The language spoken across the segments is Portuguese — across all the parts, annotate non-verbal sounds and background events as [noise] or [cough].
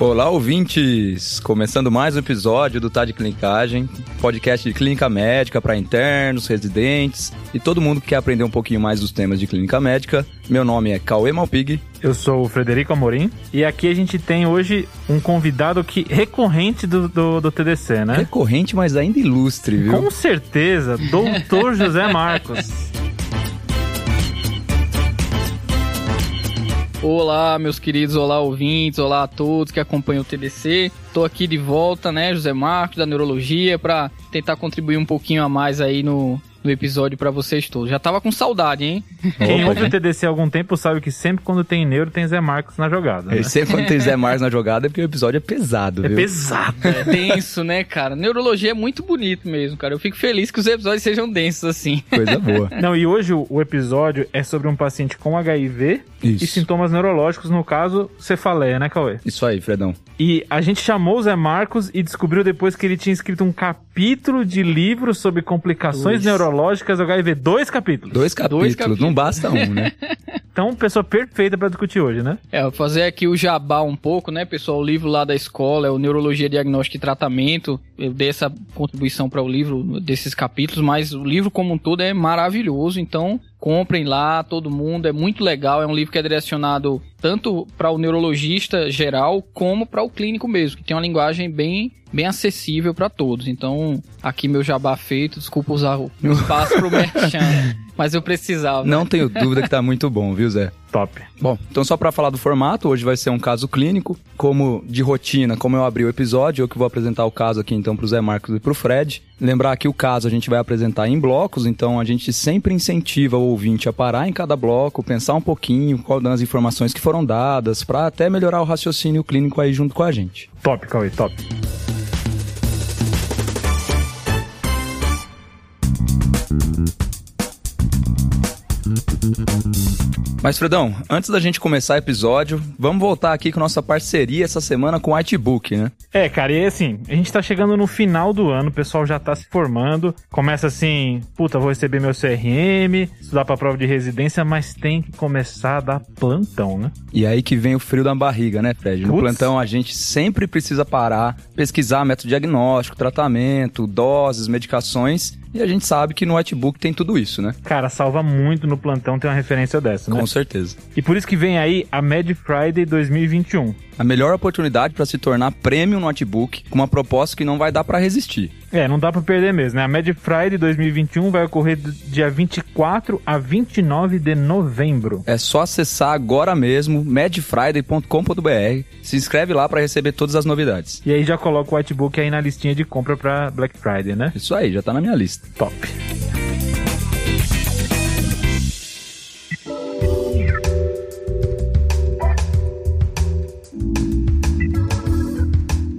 Olá, ouvintes! Começando mais um episódio do Tá de Clinicagem, podcast de clínica médica para internos, residentes e todo mundo que quer aprender um pouquinho mais dos temas de clínica médica. Meu nome é Cauê Malpig. Eu sou o Frederico Amorim e aqui a gente tem hoje um convidado que recorrente do, do, do TDC, né? Recorrente, mas ainda ilustre, viu? Com certeza, Doutor José Marcos. [laughs] Olá, meus queridos, olá ouvintes, olá a todos que acompanham o TDC. Tô aqui de volta, né, José Marcos da Neurologia, para tentar contribuir um pouquinho a mais aí no, no episódio para vocês todos. Já tava com saudade, hein? Quem ouve o TDC há algum tempo sabe que sempre quando tem neuro tem Zé Marcos na jogada. Né? E sempre quando tem Zé Marcos na jogada é porque o episódio é pesado, É viu? pesado. É denso, né, cara? Neurologia é muito bonito mesmo, cara. Eu fico feliz que os episódios sejam densos assim. Coisa boa. [laughs] Não, e hoje o, episódio é sobre um paciente com HIV Isso. e sintomas neurológicos, no caso, cefaleia, né, Cauê? Isso aí, Fredão. E a gente chamou o Zé Marcos e descobriu depois que ele tinha escrito um capítulo de livro sobre complicações Dois. neurológicas do HIV. Dois capítulos. Dois capítulos, capítulos. não basta um, né? [laughs] Então, pessoa perfeita pra discutir hoje, né? É, vou fazer aqui o jabá um pouco, né, pessoal? O livro lá da escola é o Neurologia, Diagnóstico e Tratamento. Eu dei essa contribuição para o livro desses capítulos, mas o livro como um todo é maravilhoso, então comprem lá, todo mundo, é muito legal. É um livro que é direcionado tanto para o neurologista geral como para o clínico mesmo, que tem uma linguagem bem bem acessível para todos. Então, aqui meu jabá feito, desculpa usar o meu espaço pro [laughs] merchan, mas eu precisava. Não tenho dúvida que tá muito bom, viu, Zé? Top. Bom, então só para falar do formato, hoje vai ser um caso clínico, como de rotina, como eu abri o episódio, eu que vou apresentar o caso aqui então pro Zé Marcos e pro Fred. Lembrar que o caso a gente vai apresentar em blocos, então a gente sempre incentiva o ouvinte a parar em cada bloco, pensar um pouquinho qual das informações que foram dadas, para até melhorar o raciocínio clínico aí junto com a gente. Top, Cauê, top. Mas Fredão, antes da gente começar o episódio, vamos voltar aqui com nossa parceria essa semana com o Artbook, né? É, cara, e assim, a gente tá chegando no final do ano, o pessoal já tá se formando, começa assim, puta, vou receber meu CRM, estudar pra prova de residência, mas tem que começar a dar plantão, né? E aí que vem o frio da barriga, né, Fred? No plantão a gente sempre precisa parar, pesquisar método diagnóstico, tratamento, doses, medicações, e a gente sabe que no Whitebook tem tudo isso, né? Cara, salva muito no plantão ter uma referência dessa, né? Com certeza. E por isso que vem aí a Mad Friday 2021. A melhor oportunidade para se tornar premium no Notebook com uma proposta que não vai dar para resistir. É, não dá pra perder mesmo, né? A Mad Friday 2021 vai ocorrer dia 24 a 29 de novembro. É só acessar agora mesmo madfriday.com.br, se inscreve lá para receber todas as novidades. E aí já coloca o Whitebook aí na listinha de compra pra Black Friday, né? Isso aí, já tá na minha lista. Top.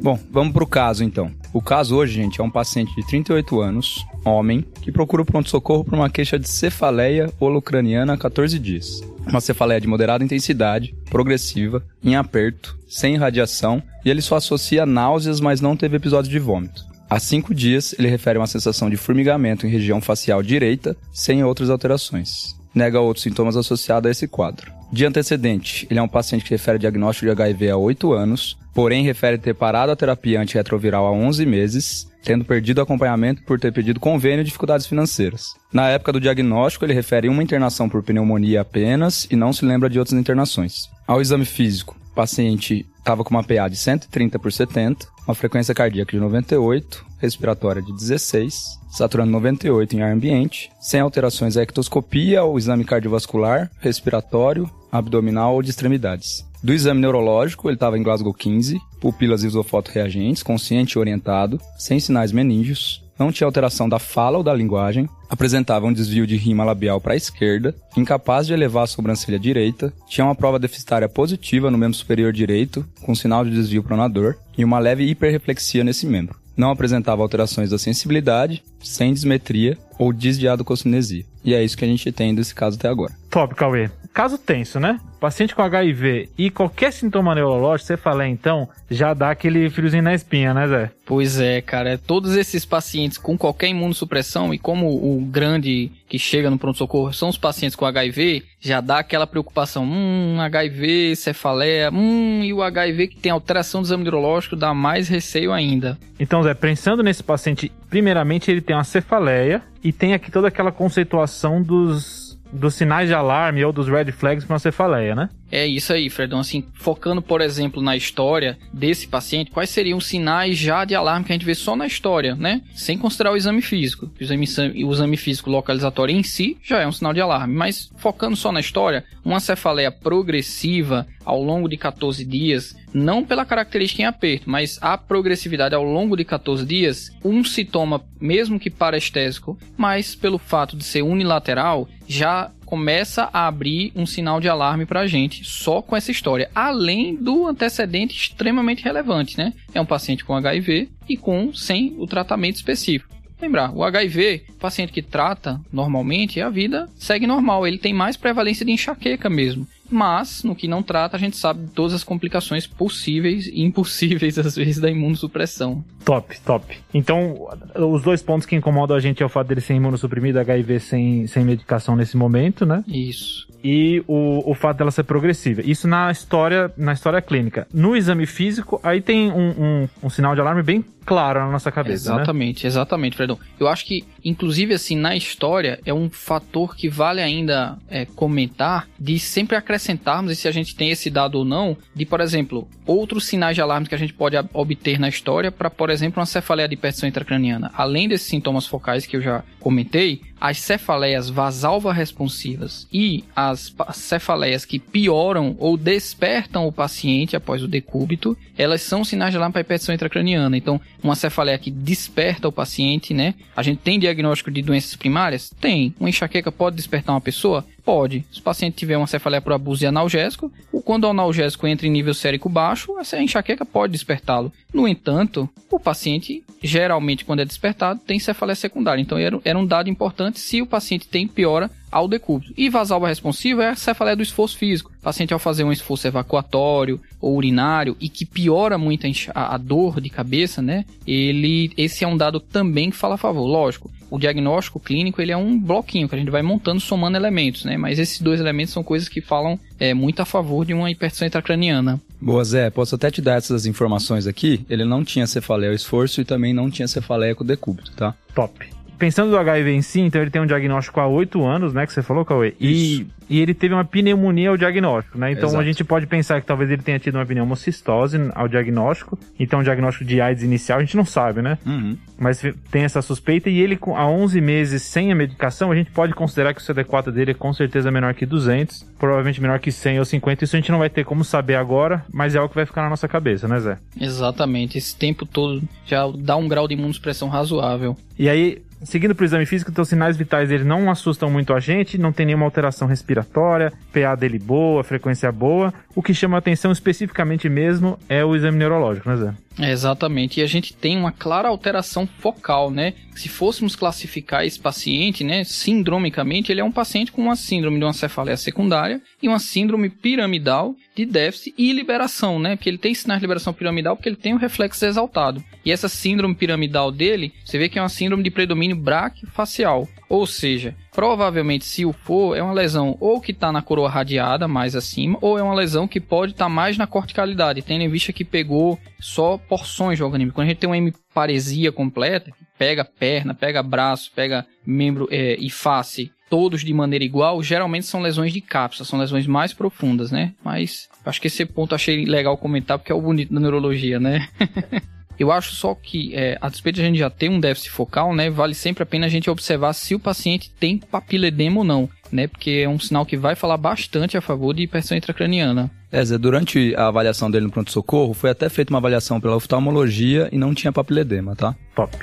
Bom, vamos pro caso então. O caso hoje, gente, é um paciente de 38 anos, homem, que procura o pronto-socorro por uma queixa de cefaleia holocraniana há 14 dias. Uma cefaleia de moderada intensidade, progressiva, em aperto, sem irradiação, e ele só associa náuseas, mas não teve episódio de vômito. Há cinco dias, ele refere uma sensação de formigamento em região facial direita, sem outras alterações. Nega outros sintomas associados a esse quadro. De antecedente, ele é um paciente que refere diagnóstico de HIV há 8 anos, porém refere ter parado a terapia antirretroviral há 11 meses, tendo perdido acompanhamento por ter pedido convênio e dificuldades financeiras. Na época do diagnóstico, ele refere uma internação por pneumonia apenas e não se lembra de outras internações. Ao exame físico, paciente estava com uma PA de 130 por 70, uma frequência cardíaca de 98, respiratória de 16, saturando 98 em ar ambiente, sem alterações à ectoscopia ou exame cardiovascular, respiratório, abdominal ou de extremidades. Do exame neurológico, ele estava em Glasgow 15, pupilas isofoto-reagentes, consciente e orientado, sem sinais meníngeos, não tinha alteração da fala ou da linguagem, apresentava um desvio de rima labial para a esquerda, incapaz de elevar a sobrancelha direita, tinha uma prova deficitária positiva no membro superior direito, com sinal de desvio pronador, e uma leve hiperreflexia nesse membro. Não apresentava alterações da sensibilidade, sem dismetria ou desdiadococinesia. E é isso que a gente tem desse caso até agora. Top, Cauê. Caso tenso, né? paciente com HIV e qualquer sintoma neurológico, você fala então, já dá aquele friozinho na espinha, né, Zé? Pois é, cara. Todos esses pacientes com qualquer imunossupressão e como o grande que chega no pronto-socorro são os pacientes com HIV, já dá aquela preocupação. Hum, HIV, cefaleia, hum, e o HIV que tem alteração do exame neurológico dá mais receio ainda. Então, Zé, pensando nesse paciente, primeiramente ele tem uma cefaleia e tem aqui toda aquela conceituação dos dos sinais de alarme ou dos red flags para uma cefaleia, né? É isso aí, Fredão. Assim, focando, por exemplo, na história desse paciente, quais seriam os sinais já de alarme que a gente vê só na história, né? Sem considerar o exame físico. O exame, o exame físico localizatório em si já é um sinal de alarme, mas focando só na história, uma cefaleia progressiva ao longo de 14 dias, não pela característica em aperto, mas a progressividade ao longo de 14 dias, um sintoma, mesmo que parestésico, mas pelo fato de ser unilateral, já começa a abrir um sinal de alarme para a gente só com essa história, além do antecedente extremamente relevante, né? É um paciente com HIV e com sem o tratamento específico. Lembrar, o HIV, o paciente que trata normalmente, a vida segue normal, ele tem mais prevalência de enxaqueca mesmo. Mas, no que não trata, a gente sabe todas as complicações possíveis e impossíveis, [laughs] às vezes, da imunossupressão. Top, top. Então, os dois pontos que incomodam a gente é o fato dele ser imunossuprimido, HIV sem, sem medicação nesse momento, né? Isso e o, o fato dela ser progressiva. Isso na história, na história clínica. No exame físico, aí tem um, um, um sinal de alarme bem claro na nossa cabeça. Exatamente, né? exatamente, Fredão. Eu acho que, inclusive, assim, na história, é um fator que vale ainda é, comentar de sempre acrescentarmos, e se a gente tem esse dado ou não, de, por exemplo, outros sinais de alarme que a gente pode obter na história para, por exemplo, uma cefaleia de hipertensão intracraniana. Além desses sintomas focais que eu já comentei, as cefaleias vasalva responsivas e as cefaleias que pioram ou despertam o paciente após o decúbito, elas são sinais de alarme para hipertensão intracraniana. Então, uma cefaleia que desperta o paciente, né? A gente tem diagnóstico de doenças primárias? Tem. Uma enxaqueca pode despertar uma pessoa? Pode. Se o paciente tiver uma cefaleia por abuso de analgésico, ou quando o analgésico entra em nível sérico baixo, essa enxaqueca pode despertá-lo. No entanto, o paciente, geralmente, quando é despertado, tem cefaleia secundária. Então, era, um dado importante se o paciente tem piora ao decúbito. E vasalva responsiva é a cefaleia do esforço físico. O paciente, ao fazer um esforço evacuatório ou urinário e que piora muito a, a dor de cabeça, né? Ele, esse é um dado também que fala a favor. Lógico, o diagnóstico clínico ele é um bloquinho que a gente vai montando, somando elementos, né? Mas esses dois elementos são coisas que falam é, muito a favor de uma hipertensão intracraniana. Boa, Zé. Posso até te dar essas informações aqui. Ele não tinha cefaleia ao esforço e também não tinha cefaleia com decúbito, tá? Top pensando no HIV em si, então ele tem um diagnóstico há oito anos, né? Que você falou, Cauê. E, e ele teve uma pneumonia ao diagnóstico, né? Então Exato. a gente pode pensar que talvez ele tenha tido uma pneumocistose ao diagnóstico. Então o diagnóstico de AIDS inicial a gente não sabe, né? Uhum. Mas tem essa suspeita e ele há 11 meses sem a medicação, a gente pode considerar que o CD4 dele é com certeza menor que 200, provavelmente menor que 100 ou 50. Isso a gente não vai ter como saber agora, mas é algo que vai ficar na nossa cabeça, né, Zé? Exatamente. Esse tempo todo já dá um grau de imunossupressão razoável. E aí, Seguindo para o exame físico, então os sinais vitais dele não assustam muito a gente, não tem nenhuma alteração respiratória, PA dele boa, frequência boa. O que chama atenção especificamente mesmo é o exame neurológico, né, Zé? Exatamente. E a gente tem uma clara alteração focal, né? Se fôssemos classificar esse paciente, né, sindromicamente, ele é um paciente com uma síndrome de uma cefaleia secundária e uma síndrome piramidal de déficit e liberação, né? Porque ele tem sinais de liberação piramidal porque ele tem o reflexo exaltado. E essa síndrome piramidal dele, você vê que é uma síndrome de predomínio braquifacial. Ou seja, provavelmente se o for, é uma lesão ou que está na coroa radiada mais acima, ou é uma lesão que pode estar tá mais na corticalidade, tendo em vista que pegou só porções do organismo. Quando a gente tem uma hemiparesia completa, pega perna, pega braço, pega membro é, e face, todos de maneira igual, geralmente são lesões de cápsula, são lesões mais profundas, né? Mas acho que esse ponto achei legal comentar porque é o bonito da neurologia, né? [laughs] Eu acho só que, é, a despeito de a gente já ter um déficit focal, né, vale sempre a pena a gente observar se o paciente tem papiledema ou não, né, porque é um sinal que vai falar bastante a favor de hipertensão intracraniana. É, Zé, durante a avaliação dele no pronto-socorro, foi até feita uma avaliação pela oftalmologia e não tinha papiledema, tá? Top.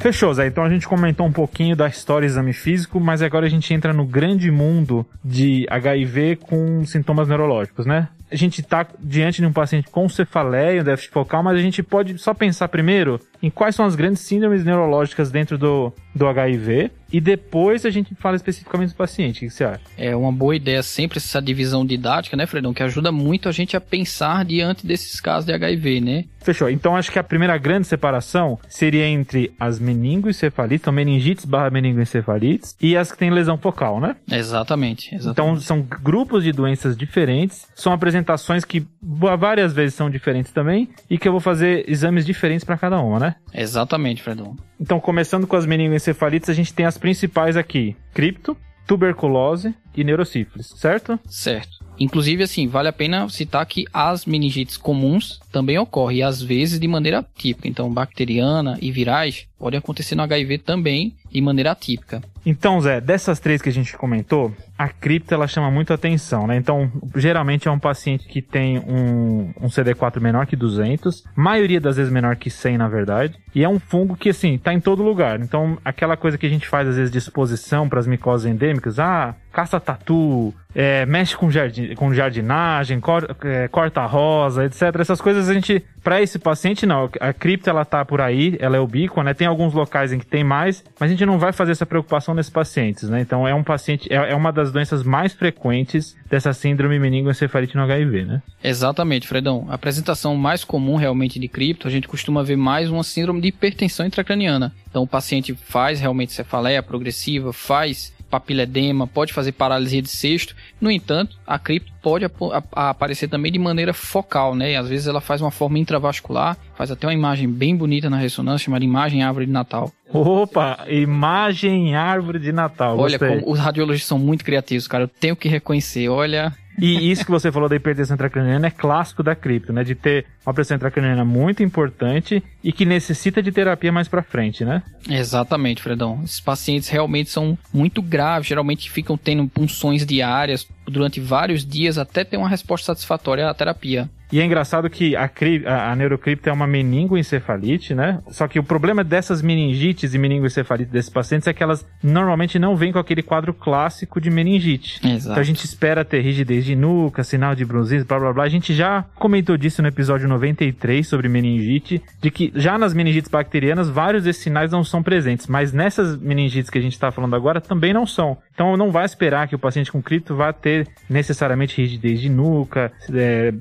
Fechou, Zé. Então a gente comentou um pouquinho da história e exame físico, mas agora a gente entra no grande mundo de HIV com sintomas neurológicos, né? A gente está diante de um paciente com cefaleia, um déficit focal, mas a gente pode só pensar primeiro em quais são as grandes síndromes neurológicas dentro do, do HIV e depois a gente fala especificamente do paciente. O que você acha? É uma boa ideia sempre essa divisão didática, né, Fredão? Que ajuda muito a gente a pensar diante desses casos de HIV, né? Fechou. Então acho que a primeira grande separação seria entre as meningoencefalites, então meningites barra meningoencefalites, e as que têm lesão focal, né? Exatamente, exatamente. Então são grupos de doenças diferentes, são apresentações que várias vezes são diferentes também, e que eu vou fazer exames diferentes para cada uma, né? Exatamente, Fredão. Então, começando com as meningoencefalites, a gente tem as principais aqui: cripto, tuberculose e neurosífilis, certo? Certo. Inclusive, assim, vale a pena citar que as meningites comuns também ocorrem, às vezes de maneira típica. Então, bacteriana e virais podem acontecer no HIV também de maneira atípica. Então, Zé, dessas três que a gente comentou, a cripta ela chama muito atenção, né? Então, geralmente é um paciente que tem um, um CD4 menor que 200, maioria das vezes menor que 100, na verdade, e é um fungo que, assim, tá em todo lugar. Então, aquela coisa que a gente faz às vezes de exposição para as micoses endêmicas, ah, caça tatu, é, mexe com, jardim, com jardinagem, cor, é, corta rosa, etc. Essas coisas a gente, para esse paciente, não. A cripta ela tá por aí, ela é ubíqua, né? Tem alguns locais em que tem mais, mas a gente não vai fazer essa preocupação nesses pacientes, né? Então é um paciente, é, é uma das doenças mais frequentes dessa síndrome meningoencefalite no HIV, né? Exatamente, Fredão. A apresentação mais comum realmente de cripto, a gente costuma ver mais uma síndrome de hipertensão intracraniana. Então o paciente faz realmente cefaleia progressiva, faz papiledema, pode fazer paralisia de cesto. No entanto, a cripto pode ap aparecer também de maneira focal, né? E às vezes ela faz uma forma intravascular, faz até uma imagem bem bonita na ressonância, chamada imagem árvore de Natal. Opa, imagem árvore de Natal. Olha, os radiologistas são muito criativos, cara. Eu tenho que reconhecer. Olha, e isso que você falou da hipertensão intracraniana é clássico da cripto, né? De ter uma pressão intracraniana muito importante e que necessita de terapia mais para frente, né? Exatamente, Fredão. Esses pacientes realmente são muito graves, geralmente ficam tendo punções diárias durante vários dias até ter uma resposta satisfatória à terapia. E é engraçado que a, a, a neurocripta é uma meningoencefalite, né? Só que o problema dessas meningites e meningoencefalite desses pacientes é que elas normalmente não vêm com aquele quadro clássico de meningite. Exato. Então a gente espera ter rigidez de nuca, sinal de brunsismo, blá blá blá. A gente já comentou disso no episódio 93 sobre meningite, de que já nas meningites bacterianas vários desses sinais não são presentes, mas nessas meningites que a gente está falando agora também não são. Então não vai esperar que o paciente com cripto vá ter necessariamente rigidez de nuca, é,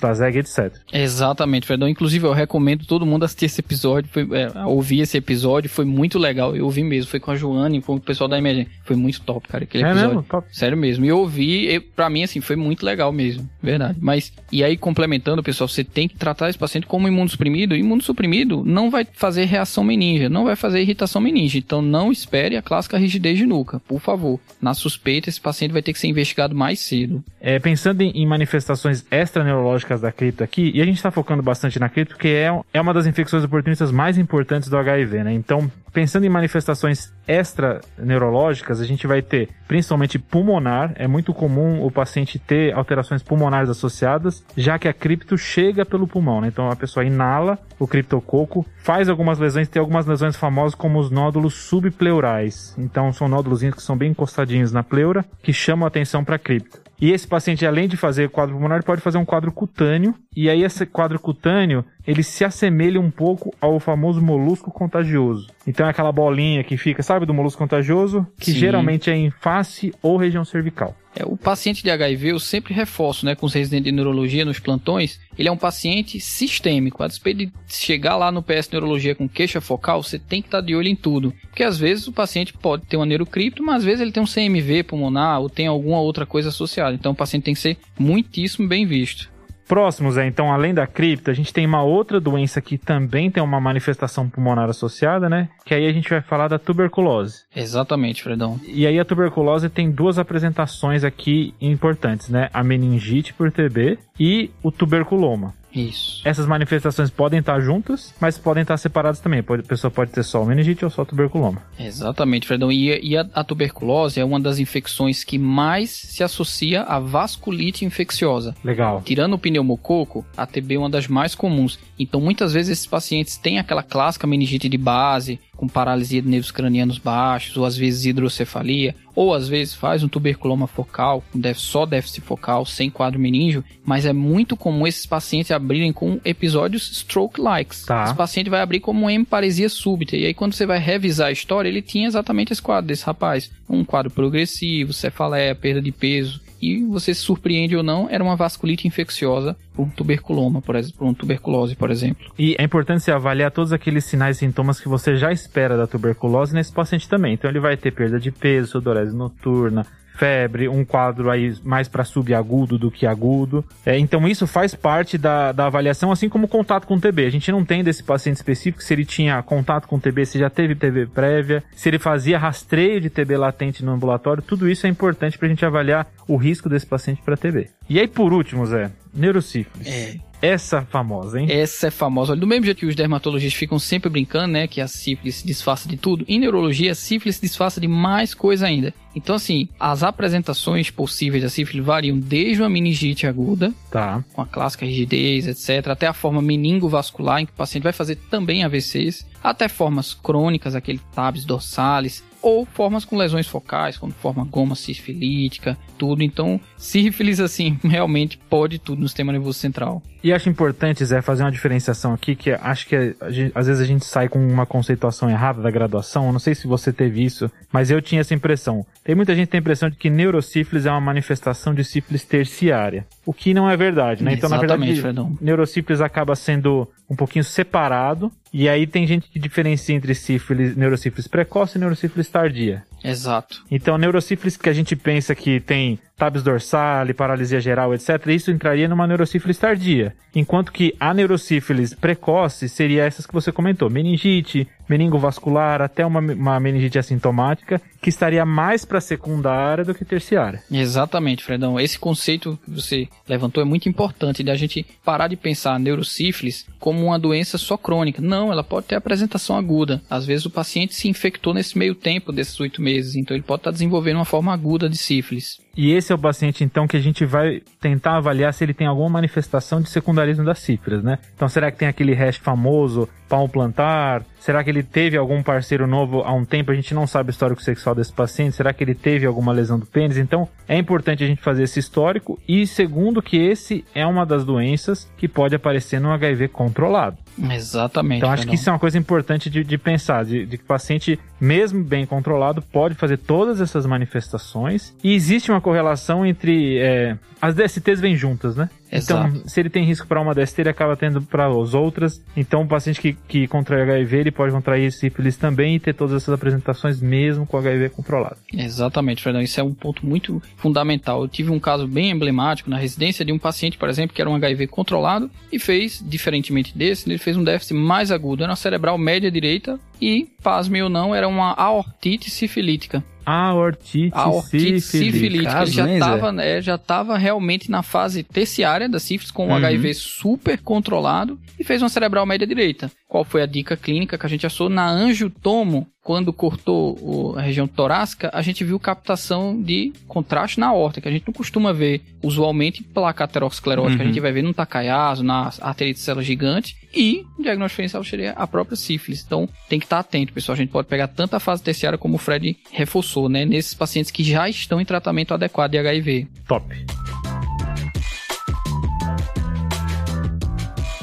Klaseg, etc. Exatamente, Fredão. Inclusive, eu recomendo todo mundo assistir esse episódio, foi, é, ouvir esse episódio, foi muito legal. Eu ouvi mesmo, foi com a Joane, com o pessoal da emergência. Foi muito top, cara, aquele é episódio. Mesmo? Top. Sério mesmo. E eu ouvi, e, pra mim, assim, foi muito legal mesmo. Verdade. Mas, e aí, complementando, pessoal, você tem que tratar esse paciente como imunossuprimido. Imunossuprimido não vai fazer reação meninge, não vai fazer irritação meninge. Então, não espere a clássica rigidez de nuca, por favor. Na suspeita, esse paciente vai ter que ser investigado mais cedo. É, pensando em, em manifestações extraneurológicas da cripto aqui, e a gente está focando bastante na cripto, porque é, é uma das infecções oportunistas mais importantes do HIV, né? Então, pensando em manifestações extra-neurológicas, a gente vai ter principalmente pulmonar. É muito comum o paciente ter alterações pulmonares associadas, já que a cripto chega pelo pulmão, né? Então a pessoa inala o criptococo, faz algumas lesões, tem algumas lesões famosas como os nódulos subpleurais. Então são nódulos que são bem encostadinhos na pleura, que chamam a atenção para a cripto. E esse paciente, além de fazer quadro pulmonar, pode fazer um quadro cutâneo. E aí esse quadro cutâneo, ele se assemelha um pouco ao famoso molusco contagioso. Então é aquela bolinha que fica, sabe, do molusco contagioso, que Sim. geralmente é em face ou região cervical. É, o paciente de HIV, eu sempre reforço, né, com os residentes de neurologia nos plantões, ele é um paciente sistêmico. A despeito de chegar lá no PS Neurologia com queixa focal, você tem que estar de olho em tudo. Porque às vezes o paciente pode ter uma neurocripto, mas às vezes ele tem um CMV pulmonar ou tem alguma outra coisa associada. Então o paciente tem que ser muitíssimo bem visto. Próximos, é, então, além da cripta, a gente tem uma outra doença que também tem uma manifestação pulmonar associada, né? Que aí a gente vai falar da tuberculose. Exatamente, Fredão. E aí a tuberculose tem duas apresentações aqui importantes, né? A meningite por TB e o tuberculoma. Isso. Essas manifestações podem estar juntas, mas podem estar separadas também. a pessoa pode ter só o meningite ou só o tuberculoma. Exatamente, Fredão. E, e a, a, tuberculose é uma das infecções que mais se associa à vasculite infecciosa. Legal. Tirando o pneumococo, a TB é uma das mais comuns. Então, muitas vezes esses pacientes têm aquela clássica meningite de base, com paralisia de nervos cranianos baixos, ou às vezes hidrocefalia, ou às vezes faz um tuberculoma focal, só déficit focal, sem quadro meníngeo, mas é muito comum esses pacientes abrirem com episódios stroke-likes. Tá. Esse paciente vai abrir como hemparesia súbita, e aí quando você vai revisar a história, ele tinha exatamente esse quadro desse rapaz. Um quadro progressivo, cefaleia, perda de peso, e você se surpreende ou não, era uma vasculite infecciosa por um tuberculoma, por por uma tuberculose, por exemplo. E é importante você avaliar todos aqueles sinais e sintomas que você já espera da tuberculose nesse paciente também. Então ele vai ter perda de peso, sudorese noturna, febre, um quadro aí mais para subagudo do que agudo. É, então isso faz parte da, da avaliação, assim como contato com TB. A gente não tem desse paciente específico se ele tinha contato com TB, se já teve TB prévia, se ele fazia rastreio de TB latente no ambulatório. Tudo isso é importante para a gente avaliar o risco desse paciente para TB. E aí por último, Zé, neurocífilis. É, Essa famosa, hein? Essa é famosa. Olha, do mesmo jeito que os dermatologistas ficam sempre brincando, né? Que a sífilis se disfarça de tudo. Em neurologia, a sífilis se disfarça de mais coisa ainda. Então, assim, as apresentações possíveis da sífilis variam desde uma meningite aguda, Tá. com a clássica rigidez, etc., até a forma meningovascular, em que o paciente vai fazer também AVCs, até formas crônicas, aquele tabes dorsalis, ou formas com lesões focais, como forma goma sifilítica, tudo. Então, sífilis, assim, [laughs] realmente pode tudo no sistema nervoso central. E acho importante, Zé, fazer uma diferenciação aqui, que acho que gente- às vezes a gente sai com uma conceituação errada da graduação. Eu não sei se você teve isso, mas eu tinha essa impressão. Tem muita gente que tem a impressão de que neurosífilis é uma manifestação de sífilis terciária. O que não é verdade, né? Então, na Exatamente, verdade, Fredão. neurosífilis acaba sendo um pouquinho separado. E aí tem gente que diferencia entre sífilis, neurosífilis precoce e neurosífilis tardia. Exato. Então, a neurosífilis que a gente pensa que tem tabes dorsale, paralisia geral, etc., isso entraria numa neurosífilis tardia. Enquanto que a neurosífilis precoce seria essas que você comentou: meningite, meningovascular, até uma, uma meningite assintomática, que estaria mais para secundária do que terciária. Exatamente, Fredão. Esse conceito que você levantou é muito importante da gente parar de pensar a neurosífilis como uma doença só crônica. Não, ela pode ter apresentação aguda. Às vezes o paciente se infectou nesse meio tempo desses oito meses, então ele pode estar desenvolvendo uma forma aguda de sífilis. E esse é o paciente, então, que a gente vai tentar avaliar se ele tem alguma manifestação de secundarismo da sífilis, né? Então, será que tem aquele hash famoso, palmo plantar? Será que ele teve algum parceiro novo há um tempo? A gente não sabe o histórico sexual desse paciente. Será que ele teve alguma lesão do pênis? Então, é importante a gente fazer esse histórico. E segundo, que esse é uma das doenças que pode aparecer no HIV controlado. Exatamente. Então, acho que isso é uma coisa importante de, de pensar, de, de que o paciente, mesmo bem controlado, pode fazer todas essas manifestações. E existe uma correlação entre. é, as DSTs vêm juntas, né? Exato. Então, se ele tem risco para uma DST, ele acaba tendo para as outras. Então, o paciente que, que contrai HIV, ele pode contrair sífilis também e ter todas essas apresentações, mesmo com HIV controlado. Exatamente, Fredão. Isso é um ponto muito fundamental. Eu tive um caso bem emblemático na residência de um paciente, por exemplo, que era um HIV controlado e fez, diferentemente desse, ele fez um déficit mais agudo. Era uma cerebral média direita e, pasme ou não, era uma aortite sifilítica. Aortite, sifilítica. Ele Caso, já estava é, já tava realmente na fase terciária da sífilis, com o Uhum. HIV super controlado e fez uma cerebral média direita. Qual foi a dica clínica que a gente achou? Na angiotomo, quando cortou a região torácica, a gente viu captação de contraste na aorta, que a gente não costuma ver usualmente em placa aterosclerótica. Uhum. A gente vai ver no Takayasu, na arterite de célula gigante. E o diagnóstico diferencial seria a própria sífilis. Então tem que estar atento, pessoal. A gente pode pegar tanto a fase terciária como o Fred reforçou, né? Nesses pacientes que já estão em tratamento adequado de HIV. Top.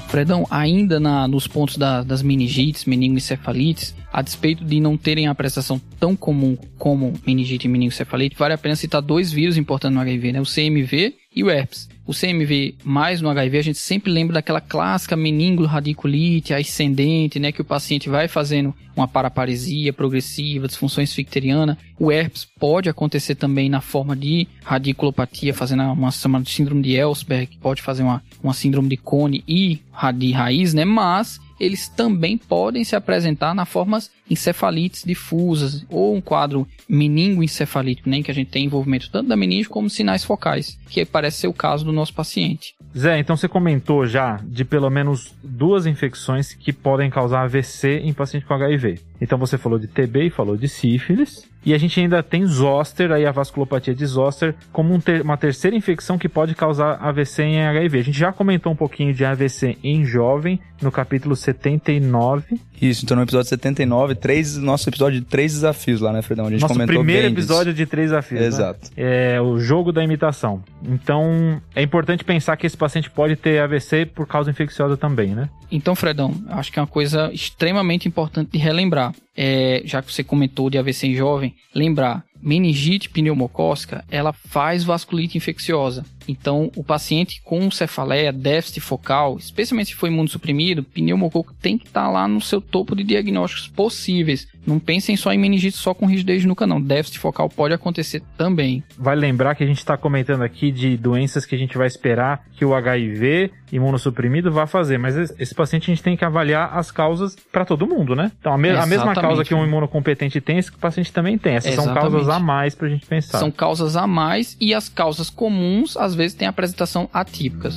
Fredão, ainda na- nos pontos da- das meningites, meningoencefalites, a despeito de não terem a apresentação tão comum como meningite e meningoencefalite, vale a pena citar dois vírus importantes no HIV, né? O CMV e o herpes. O CMV mais no HIV, a gente sempre lembra daquela clássica meningo-radiculite ascendente, né? Que o paciente vai fazendo uma paraparesia progressiva, disfunção esficteriana. O herpes pode acontecer também na forma de radiculopatia, fazendo uma chamada síndrome de Ellsberg, pode fazer uma, uma síndrome de cone e de raiz, né? Mas eles também podem se apresentar na formas encefalites difusas ou um quadro meningoencefalítico, né, que a gente tem envolvimento tanto da meninge como sinais focais, que parece ser o caso do nosso paciente. Zé, então você comentou já de pelo menos duas infecções que podem causar AVC em paciente com HIV. Então você falou de TB e falou de sífilis. E a gente ainda tem zoster, aí a vasculopatia de zoster, como um ter- uma terceira infecção que pode causar AVC em HIV. A gente já comentou um pouquinho de AVC em jovem no capítulo 79. Isso, então no episódio 79, três, nosso episódio de três desafios lá, né, Fredão? A gente Nosso comentou primeiro bem episódio disso. de três desafios. né? Exato. É o jogo da imitação. Então, é importante pensar que esse paciente pode ter AVC por causa infecciosa também, né? Então, Fredão, acho que é uma coisa extremamente importante de relembrar. É, já que você comentou de AVC em jovem, lembrar, meningite pneumocócica, ela faz vasculite infecciosa. Então, o paciente com cefaleia, déficit focal, especialmente se for imunossuprimido, pneumococo tem que estar lá no seu topo de diagnósticos possíveis. Não pensem só em meningite só com rigidez nuca, não. Déficit focal pode acontecer também. Vale lembrar que a gente está comentando aqui de doenças que a gente vai esperar que o HIV imunossuprimido vá fazer, mas esse- paciente a gente tem que avaliar as causas para todo mundo, né? Então, a, me- a mesma causa que um imunocompetente tem, esse paciente também tem. Essas são Exatamente. causas a mais pra gente pensar. São causas a mais e as causas comuns às vezes têm apresentação atípicas.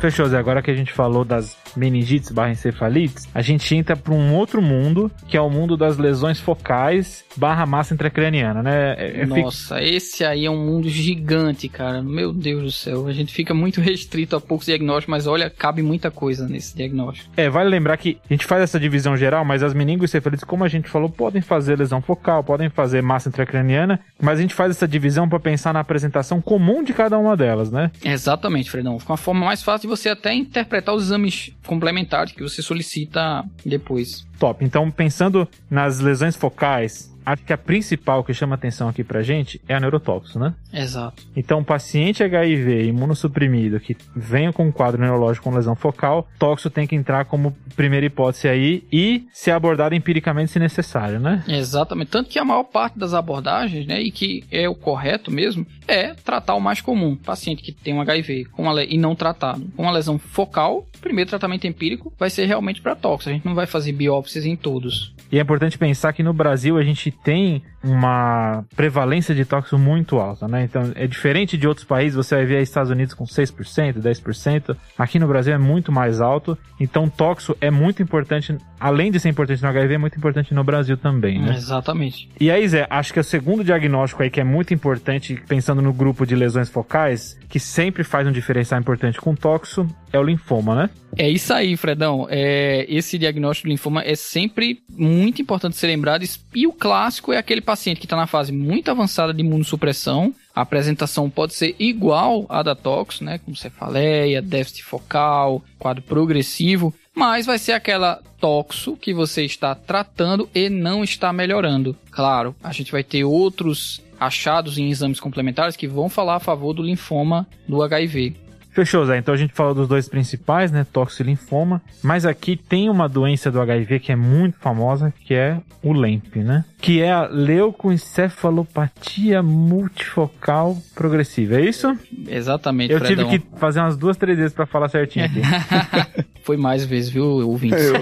Fechou, Zé. Agora que a gente falou das meningites barra encefalites, a gente entra para um outro mundo, que é o mundo das lesões focais barra massa intracraniana, né? É- é- fica- Nossa, esse aí é um mundo gigante, cara. Meu Deus do céu. A gente fica muito [laughs] restrito a poucos diagnósticos, mas olha, cabe muita coisa nesse diagnóstico. É, vale lembrar que a gente faz essa divisão geral, mas as meningoencefalites, como a gente falou, podem fazer lesão focal, podem fazer massa intracraniana, mas a gente faz essa divisão para pensar na apresentação comum de cada uma delas, né? Exatamente, Fredão. Fica uma forma mais fácil de você até interpretar os exames complementares que você solicita depois. Top. Então, pensando nas lesões focais, acho que a principal que chama atenção aqui pra gente é a neurotóxico, né? Exato. Então, o paciente HIV imunossuprimido que venha com um quadro neurológico com lesão focal, tóxico tem que entrar como primeira hipótese aí e ser abordado empiricamente se necessário, né? Exatamente. Tanto que a maior parte das abordagens, né, e que é o correto mesmo, é tratar o mais comum. Paciente que tem um HIV com uma e não tratado com uma lesão focal, primeiro tratamento empírico vai ser realmente para tóxico. A gente não vai fazer biópsias em todos. E é importante pensar que no Brasil a gente tem uma prevalência de tóxico muito alta, né? Então é diferente de outros países, você vai ver Estados Unidos com 6%, 10%. Aqui no Brasil é muito mais alto. Então tóxico é muito importante, além de ser importante no HIV, é muito importante no Brasil também, né? Exatamente. E aí, Zé, acho que o segundo diagnóstico aí que é muito importante, pensando no grupo de lesões focais, que sempre faz um diferencial importante com tóxico, é o linfoma, né? É isso aí, Fredão. É, esse diagnóstico de linfoma é sempre muito importante ser lembrado. E o clássico é aquele paciente que está na fase muito avançada de imunossupressão. A apresentação pode ser igual à da tox, né? Como cefaleia, déficit focal, quadro progressivo. Mas vai ser aquela toxo que você está tratando e não está melhorando. Claro, a gente vai ter outros achados em exames complementares que vão falar a favor do linfoma do HIV. Fechou, Zé. Então a gente falou dos dois principais, né? Tóxico e linfoma. Mas aqui tem uma doença do HIV que é muito famosa, que é o LEMP, né? Que é a leucoencefalopatia multifocal progressiva. É isso? Exatamente, Eu Fredão. tive que fazer umas duas, três vezes pra falar certinho aqui. [laughs] Foi mais vezes, viu, ouvintes? [laughs]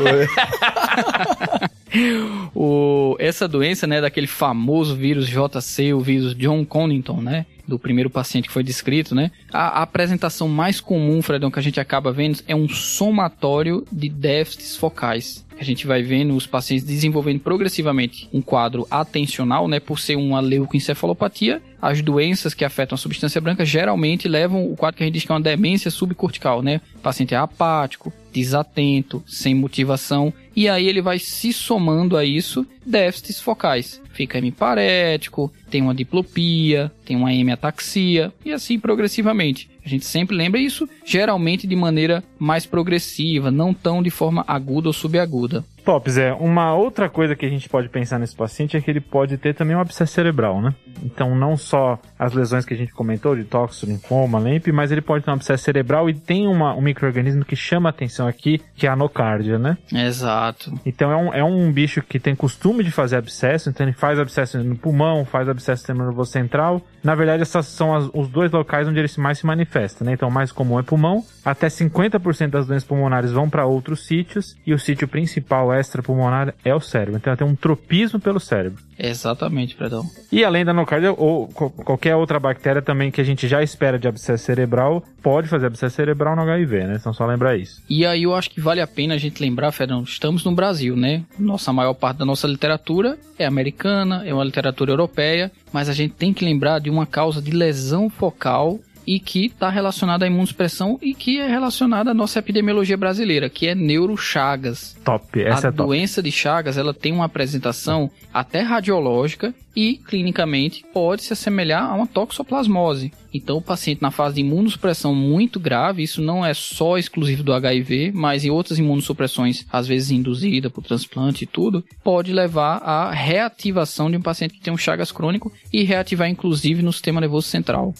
o, essa doença, né, daquele famoso vírus JC, o vírus John Connington, né? Do primeiro paciente que foi descrito, né? A, a apresentação mais comum, Fredão, que a gente acaba vendo é um somatório de déficits focais. A gente vai vendo os pacientes desenvolvendo progressivamente um quadro atencional, né? Por ser uma leucoencefalopatia, as doenças que afetam a substância branca geralmente levam o quadro que a gente diz que é uma demência subcortical, né? O paciente é apático, desatento, sem motivação, e aí ele vai se somando a isso déficits focais. Fica hemiparético, tem uma diplopia, tem uma hemiataxia, e assim progressivamente. A gente sempre lembra isso, geralmente de maneira mais progressiva, não tão de forma aguda ou subaguda. Top, Zé. Uma outra coisa que a gente pode pensar nesse paciente é que ele pode ter também um abscesso cerebral, né? Então, não só as lesões que a gente comentou, de tóxico, linfoma, LEMP, mas ele pode ter um abscesso cerebral e tem uma, um microorganismo que chama a atenção aqui, que é a anocárdia, né? Exato. Então, é um, é um bicho que tem costume de fazer abscesso, então ele faz abscesso no pulmão, faz abscesso no sistema nervoso central. Na verdade, essas são as- os dois locais onde ele mais se manifesta, né? Então, o mais comum é pulmão, até 50% das doenças pulmonares vão para outros sítios, e o sítio principal extrapulmonar é o cérebro. Então, tem um tropismo pelo cérebro. Exatamente, Fredão. E além da anocárdia, ou qualquer outra bactéria também que a gente já espera de abscesso cerebral, pode fazer abscesso cerebral no HIV, né? Então, só lembrar isso. E aí eu acho que vale a pena a gente lembrar, Fernando, estamos no Brasil, né? Nossa maior parte da nossa literatura é americana, é uma literatura europeia, mas a gente tem que lembrar de uma causa de lesão focal e que está relacionada à imunossupressão e que é relacionada à nossa epidemiologia brasileira, que é neurochagas. Top, essa a é top. doença de Chagas, ela tem uma apresentação até radiológica e clinicamente pode se assemelhar a uma toxoplasmose. Então, o paciente na fase de imunossupressão muito grave, isso não é só exclusivo do HIV, mas em outras imunossupressões, às vezes induzida por transplante e tudo, pode levar à reativação de um paciente que tem um Chagas crônico e reativar inclusive no sistema nervoso central.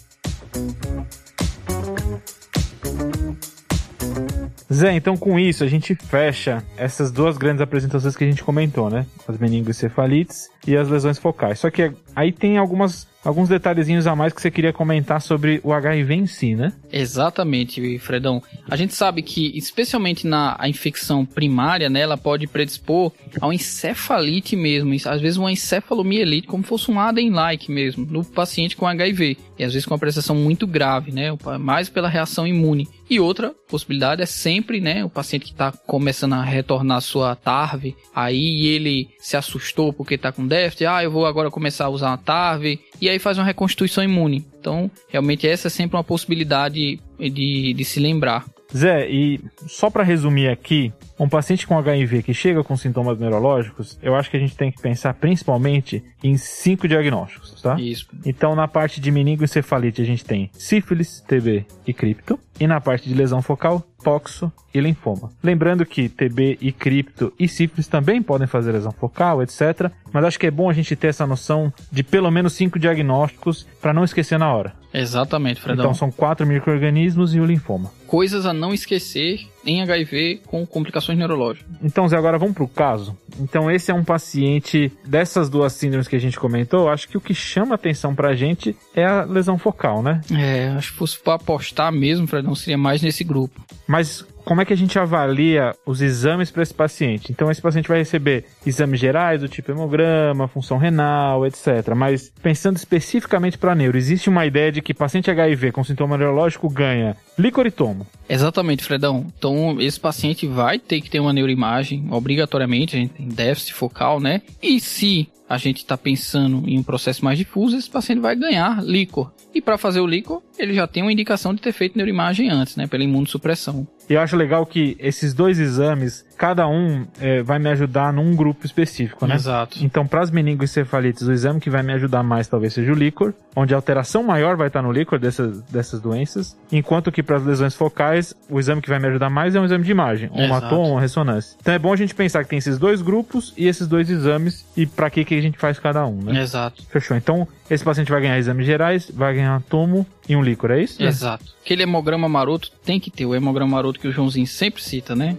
Zé, então com isso a gente fecha essas duas grandes apresentações que a gente comentou, né? As meningoencefalites e as lesões focais. Só que aí tem algumas alguns detalhezinhos a mais que você queria comentar sobre o HIV em si, né? Exatamente, Fredão. A gente sabe que, especialmente na a infecção primária, né, ela pode predispor a uma encefalite mesmo, às vezes uma encefalomielite, como fosse um Aden-like mesmo, no paciente com HIV. E às vezes com uma prestação muito grave, né, mais pela reação imune. E outra possibilidade é sempre, né, o paciente que está começando a retornar a sua TARV, aí ele se assustou porque está com déficit, ah, eu vou agora começar a usar uma TARV, e aí faz uma reconstituição imune. Então, realmente essa é sempre uma possibilidade de, de se lembrar. Zé, e só para resumir aqui, um paciente com HIV que chega com sintomas neurológicos, eu acho que a gente tem que pensar principalmente em cinco diagnósticos, tá? Isso. Então, na parte de meningoencefalite, a gente tem sífilis, TB e cripto. E na parte de lesão focal, toxo e linfoma. Lembrando que TB e cripto e sífilis também podem fazer lesão focal, etc. Mas acho que é bom a gente ter essa noção de pelo menos cinco diagnósticos para não esquecer na hora. Exatamente, Fredão. Então são quatro micro-organismos e o linfoma. Coisas a não esquecer em HIV com complicações neurológicas. Então, Zé, agora vamos pro caso. Então, esse é um paciente dessas duas síndromes que a gente comentou. Acho que o que chama atenção pra gente é a lesão focal, né? É, acho que fosse pra apostar mesmo, Fredão, seria mais nesse grupo. Mas como é que a gente avalia os exames para esse paciente? Então, esse paciente vai receber exames gerais do tipo hemograma, função renal, etc. Mas pensando especificamente para neuro, existe uma ideia de que paciente HIV com sintoma neurológico ganha líquor e tomo. Exatamente, Fredão. Então, esse paciente vai ter que ter uma neuroimagem, obrigatoriamente, a gente tem déficit focal, né? E se a gente está pensando em um processo mais difuso, esse paciente vai ganhar líquor. E para fazer o líquor, ele já tem uma indicação de ter feito neuroimagem antes, né? Pela imunossupressão. E eu acho legal que esses dois exames, cada um é, vai me ajudar num grupo específico, né? Exato. Então, para as meningoencefalites, o exame que vai me ajudar mais talvez seja o líquor, onde a alteração maior vai estar no líquor dessas, dessas doenças, enquanto que para as lesões focais, o exame que vai me ajudar mais é um exame de imagem, um Exato. atom, uma ressonância. Então é bom a gente pensar que tem esses dois grupos e esses dois exames e para que, que a gente faz cada um, né? Exato. Fechou. Então, esse paciente vai ganhar exames gerais, vai ganhar um tomo e um líquor, é isso? Exato. Aquele hemograma maroto tem que ter, o hemograma maroto que o Joãozinho sempre cita, né?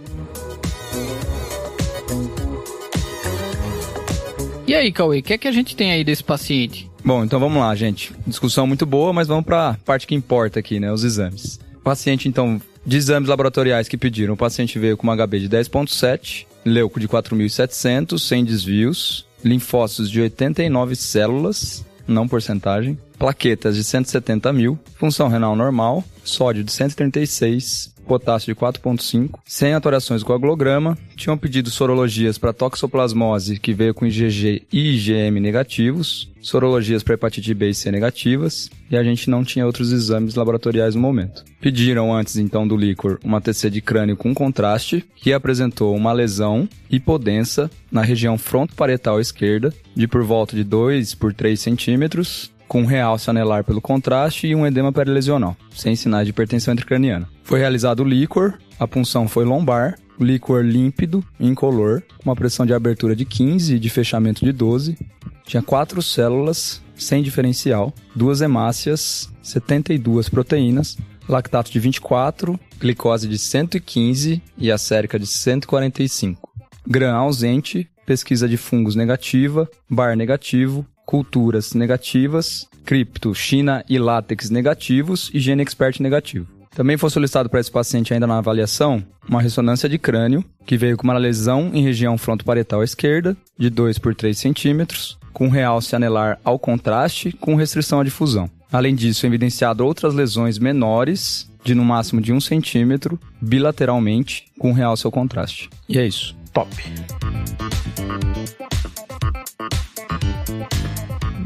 E aí, Cauê, o que é que a gente tem aí desse paciente? Bom, então vamos lá, gente. Discussão muito boa, mas vamos para a parte que importa aqui, né? Os exames. O paciente, então, de exames laboratoriais que pediram, o paciente veio com uma HB de 10.7, leuco de 4.700, sem desvios, linfócitos de 89 células, não porcentagem, plaquetas de 170 mil, função renal normal, sódio de 136, potássio de 4.5, sem atuações com coagulograma, tinham pedido sorologias para toxoplasmose, que veio com IgG e IgM negativos, sorologias para hepatite B e C negativas, e a gente não tinha outros exames laboratoriais no momento. Pediram antes então do líquor uma TC de crânio com contraste, que apresentou uma lesão hipodensa na região frontoparietal esquerda, de por volta de 2 por 3 centímetros, com realce anelar pelo contraste e um edema perilesional, sem sinais de hipertensão intracraniana. Foi realizado o líquor, a punção foi lombar, líquor límpido, incolor, com uma pressão de abertura de 15 e de fechamento de 12. Tinha quatro células, sem diferencial, duas hemácias, 72 proteínas, lactato de 24, glicose de 115 e acérica de 145. GRAM ausente, pesquisa de fungos negativa, bar negativo, culturas negativas, cripto, China e látex negativos e gene expert negativo. Também foi solicitado para esse paciente ainda na avaliação uma ressonância de crânio, que veio com uma lesão em região frontoparietal esquerda, de 2 por 3 centímetros, com realce anelar ao contraste, com restrição à difusão. Além disso, evidenciado outras lesões menores, de no máximo de 1 centímetro, bilateralmente, com realce ao contraste. E é isso. Top.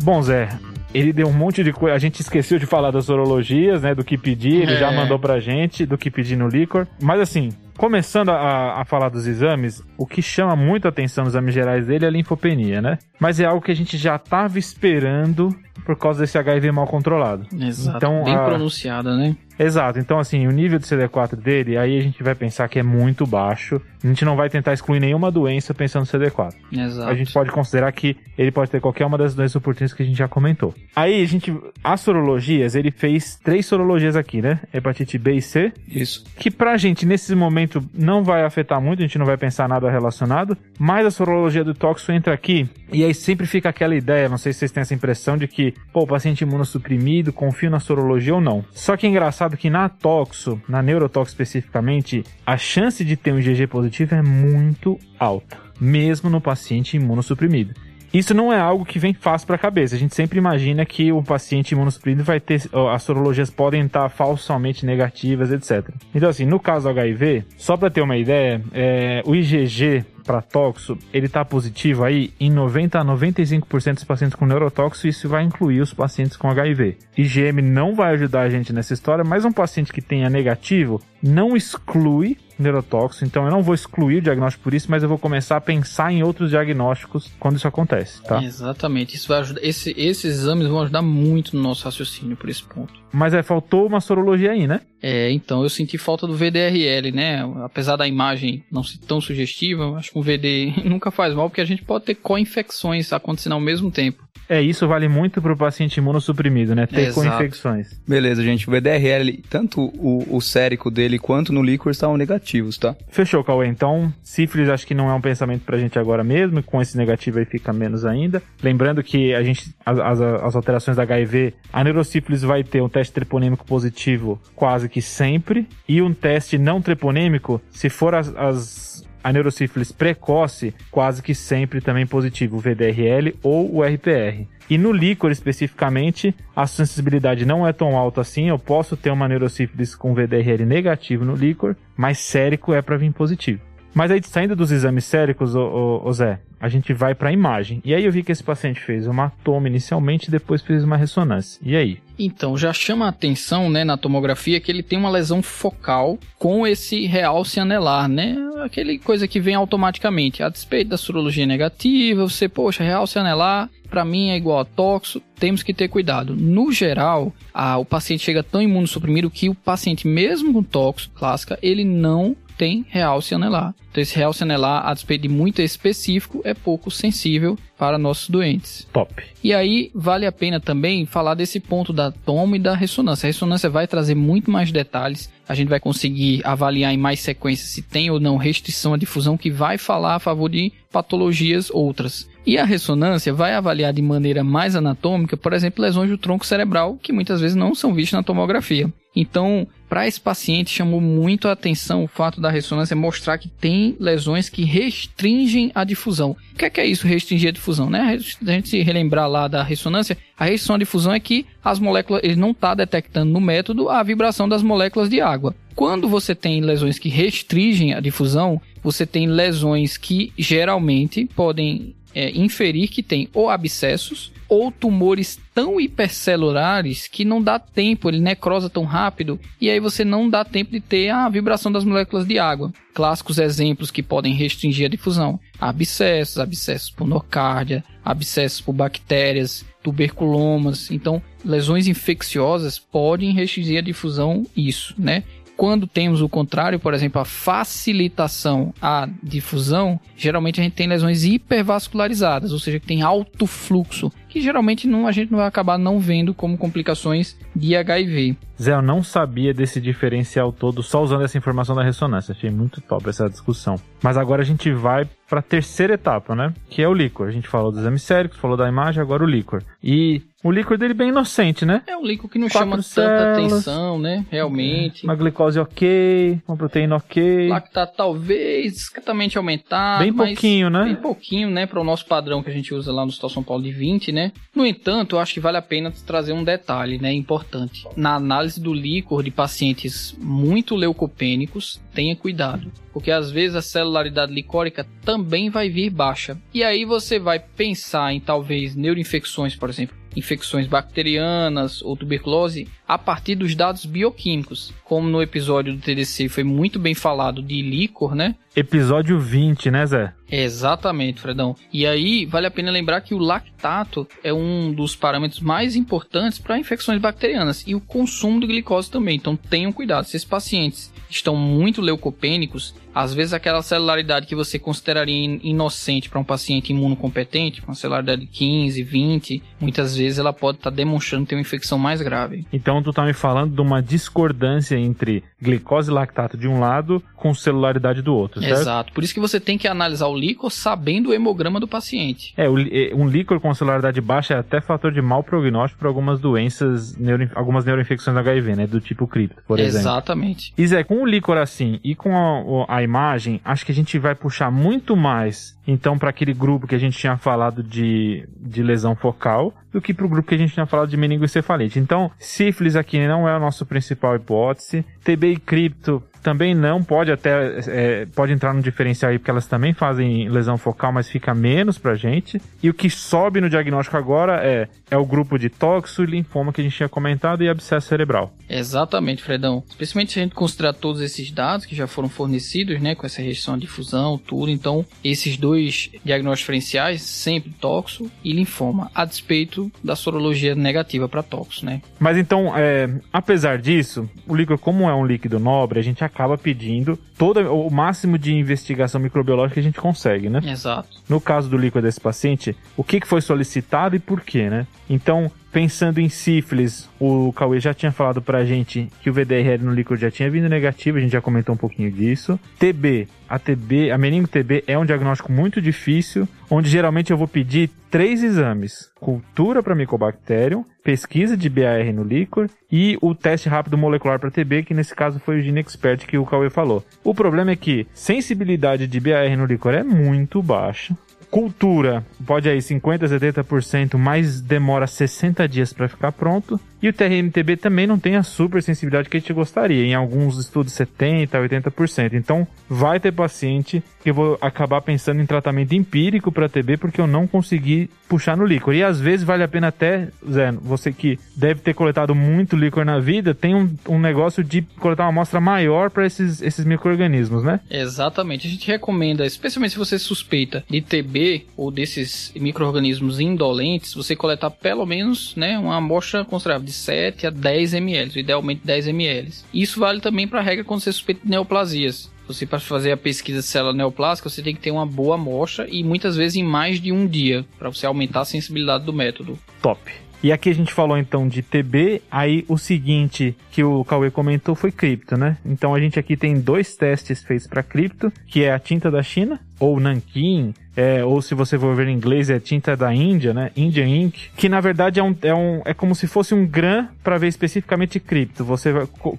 Bom, Zé, ele deu um monte de coisa. A gente esqueceu de falar das sorologias, né? Do que pedir, ele É. já mandou pra gente, do que pedir no Licor. Mas assim, começando a, a falar dos exames, o que chama muito a atenção nos exames gerais dele é a linfopenia, né? Mas é algo que a gente já tava esperando por causa desse HIV mal controlado. Exato. Então, Bem a- pronunciada, né? Exato, então assim, o nível de CD4 dele, aí a gente vai pensar que é muito baixo. A gente não vai tentar excluir nenhuma doença pensando no CD4. Exato. A gente pode considerar que ele pode ter qualquer uma das doenças oportunistas que a gente já comentou. Aí a gente, as sorologias, ele fez três sorologias aqui, né? Hepatite B e C, Isso. que pra gente nesse momento não vai afetar muito, a gente não vai pensar nada relacionado, mas a sorologia do tóxico entra aqui e aí sempre fica aquela ideia, não sei se vocês têm essa impressão de que, pô, o paciente imunossuprimido, confio na sorologia ou não. Só que é engraçado que na toxo, na neurotox especificamente, a chance de ter um IgG positivo é muito alta, mesmo no paciente imunossuprimido. Isso não é algo que vem fácil para a cabeça. A gente sempre imagina que o paciente imunossuprimido vai ter. As sorologias podem estar falsamente negativas, etc. Então, assim, no caso do HIV, só para ter uma ideia, é, o IgG para toxo, ele tá positivo aí em 90 a 95% dos pacientes com neurotóxico, isso vai incluir os pacientes com HIV. IgM não vai ajudar a gente nessa história, mas um paciente que tenha negativo não exclui neurotóxico, então eu não vou excluir o diagnóstico por isso, mas eu vou começar a pensar em outros diagnósticos quando isso acontece, tá? Exatamente. Isso vai ajudar. esse- esses exames vão ajudar muito no nosso raciocínio por esse ponto. Mas é, faltou uma sorologia aí, né? É, então eu senti falta do VDRL, né? Apesar da imagem não ser tão sugestiva, acho que um VD [laughs] nunca faz mal, porque a gente pode ter co-infecções acontecendo ao mesmo tempo. É, isso vale muito pro paciente imunossuprimido, né? Ter Exato. co-infecções. Beleza, gente. O VDRL, tanto o, o sérico dele quanto no líquor estavam negativos, tá? Fechou, Cauê. Então, sífilis acho que não é um pensamento pra gente agora mesmo, e com esse negativo aí fica menos ainda. Lembrando que a gente, as, as, as alterações da HIV, a neurosífilis vai ter um teste treponêmico positivo quase que sempre, e um teste não treponêmico, se for as, as a neurosífilis precoce, quase que sempre também positivo, o VDRL ou o RPR. E no líquor especificamente, a sensibilidade não é tão alta assim. Eu posso ter uma neurosífilis com VDRL negativo no líquor, mas sérico é para vir positivo. Mas aí, saindo dos exames séricos, ô, ô, ô Zé, a gente vai para a imagem. E aí eu vi que esse paciente fez uma toma inicialmente e depois fez uma ressonância. E aí? Então, já chama a atenção, né, na tomografia que ele tem uma lesão focal com esse realce anelar, né? Aquele coisa que vem automaticamente. A despeito da sorologia negativa, você, poxa, realce anelar, para mim é igual a toxo, temos que ter cuidado. No geral, a, o paciente chega tão imunossuprimido que o paciente, mesmo com toxo clássica, ele não tem realce anelar. Então, esse realce anelar, a despeito de muito específico, é pouco sensível para nossos doentes. Top. E aí vale a pena também falar desse ponto da toma e da ressonância. A ressonância vai trazer muito mais detalhes. A gente vai conseguir avaliar em mais sequência se tem ou não restrição à difusão, que vai falar a favor de patologias outras. E a ressonância vai avaliar de maneira mais anatômica, por exemplo, lesões do tronco cerebral, que muitas vezes não são vistas na tomografia. Então, para esse paciente, chamou muito a atenção o fato da ressonância mostrar que tem lesões que restringem a difusão. O que é, que é isso, restringir a difusão? Né? A gente se relembrar lá da ressonância, a restrição à difusão é que as moléculas, ele não está detectando no método a vibração das moléculas de água. Quando você tem lesões que restringem a difusão, você tem lesões que geralmente podem é, inferir que tem ou abscessos ou tumores tão hipercelulares que não dá tempo, ele necrosa tão rápido e aí você não dá tempo de ter a vibração das moléculas de água. Clássicos exemplos que podem restringir a difusão: abscessos, abscessos por nocárdia, abscessos por bactérias, tuberculomas. Então, lesões infecciosas podem restringir a difusão isso, né? Quando temos o contrário, por exemplo, a facilitação à difusão, geralmente a gente tem lesões hipervascularizadas, ou seja, que tem alto fluxo, que geralmente não, a gente não vai acabar não vendo como complicações de HIV. Zé, eu não sabia desse diferencial todo só usando essa informação da ressonância. Achei muito top essa discussão. Mas agora a gente vai para a terceira etapa, né? Que é o líquor. A gente falou dos exames séricos, falou da imagem, agora o líquor. E o líquor dele bem inocente, né? É um líquido que não Quatro chama tanta células. atenção, né? Realmente. Uma glicose ok, uma proteína ok. Lactato talvez discretamente aumentado. Bem pouquinho, né? Bem pouquinho, né? Para o nosso padrão que a gente usa lá no Hospital São Paulo de 20, né? No entanto, eu acho que vale a pena trazer um detalhe, né? Importante. Na análise do líquor de pacientes muito leucopênicos, tenha cuidado. Porque às vezes a celularidade licórica também vai vir baixa. E aí você vai pensar em talvez neuroinfecções, por exemplo, infecções bacterianas ou tuberculose a partir dos dados bioquímicos. Como no episódio do TDC foi muito bem falado de líquor, né? Episódio 20, né, Zé? Exatamente, Fredão. E aí vale a pena lembrar que o lactato é um dos parâmetros mais importantes para infecções bacterianas e o consumo de glicose também. Então tenham cuidado. Se esses pacientes estão muito leucopênicos, às vezes aquela celularidade que você consideraria inocente para um paciente imunocompetente, uma celularidade de 15, 20, muitas vezes ela pode estar tá demonstrando ter uma infecção mais grave. Então tu tá me falando de uma discordância entre glicose e lactato de um lado com celularidade do outro, certo? Exato. Por isso que você tem que analisar o líquor sabendo o hemograma do paciente. É, um líquor com celularidade baixa é até fator de mau prognóstico para algumas doenças, neuro, algumas neuroinfecções HIV, né? Do tipo cripto, por exemplo. Exatamente. E Zé, com o líquor assim e com a, a imagem, acho que a gente vai puxar muito mais então para aquele grupo que a gente tinha falado de, de lesão focal do que para o grupo que a gente tinha falado de meningoencefalite. Então, sífilis aqui não é a nossa principal hipótese. TB e cripto também não, pode até é, pode entrar no diferencial aí, porque elas também fazem lesão focal, mas fica menos pra gente. E o que sobe no diagnóstico agora é, é o grupo de toxo e linfoma que a gente tinha comentado e abscesso cerebral. Exatamente, Fredão. Especialmente se a gente considerar todos esses dados que já foram fornecidos, né, com essa restrição de difusão, tudo. Então, esses dois diagnósticos diferenciais, sempre toxo e linfoma, a despeito da sorologia negativa para toxo, né? Mas então, é, apesar disso, o líquido, como é um líquido nobre, a gente acaba pedindo todo o máximo de investigação microbiológica que a gente consegue, né? Exato. No caso do líquido desse paciente, o que, que foi solicitado e por quê, né? Então, pensando em sífilis, o Cauê já tinha falado pra gente que o VDRL no líquido já tinha vindo negativo, a gente já comentou um pouquinho disso. TB, a TB, a meningo TB é um diagnóstico muito difícil, onde geralmente eu vou pedir três exames: cultura para micobacterium, pesquisa de BAR no líquor e o teste rápido molecular para TB, que nesse caso foi o GeneXpert que o Cauê falou. O problema é que sensibilidade de BAR no líquor é muito baixa. Cultura pode aí 50, 70%, mas demora 60 dias para ficar pronto. E o TRMTB também não tem a super sensibilidade que a gente gostaria, em alguns estudos 70, 80%. Então, vai ter paciente que eu vou acabar pensando em tratamento empírico para TB porque eu não consegui puxar no líquor. E às vezes vale a pena até, Zé, você que deve ter coletado muito líquor na vida, tem um, um negócio de coletar uma amostra maior para esses, esses micro-organismos, né? Exatamente. A gente recomenda, especialmente se você suspeita de TB ou desses micro-organismos indolentes, você coletar pelo menos né, uma amostra considerável de 7 a 10 ml, idealmente 10 ml. Isso vale também para a regra quando você suspeita de neoplasias. Você para fazer a pesquisa de célula neoplásica, você tem que ter uma boa amostra e muitas vezes em mais de um dia, para você aumentar a sensibilidade do método. Top. E aqui a gente falou então de TB, aí o seguinte que o Cauê comentou foi cripto, né? Então a gente aqui tem dois testes feitos para cripto, que é a tinta da China, ou Nankin, é, ou se você for ver em inglês, é tinta da Índia, né? Indian Ink, que na verdade é, um, é, um, é como se fosse um GRAM para ver especificamente cripto. Você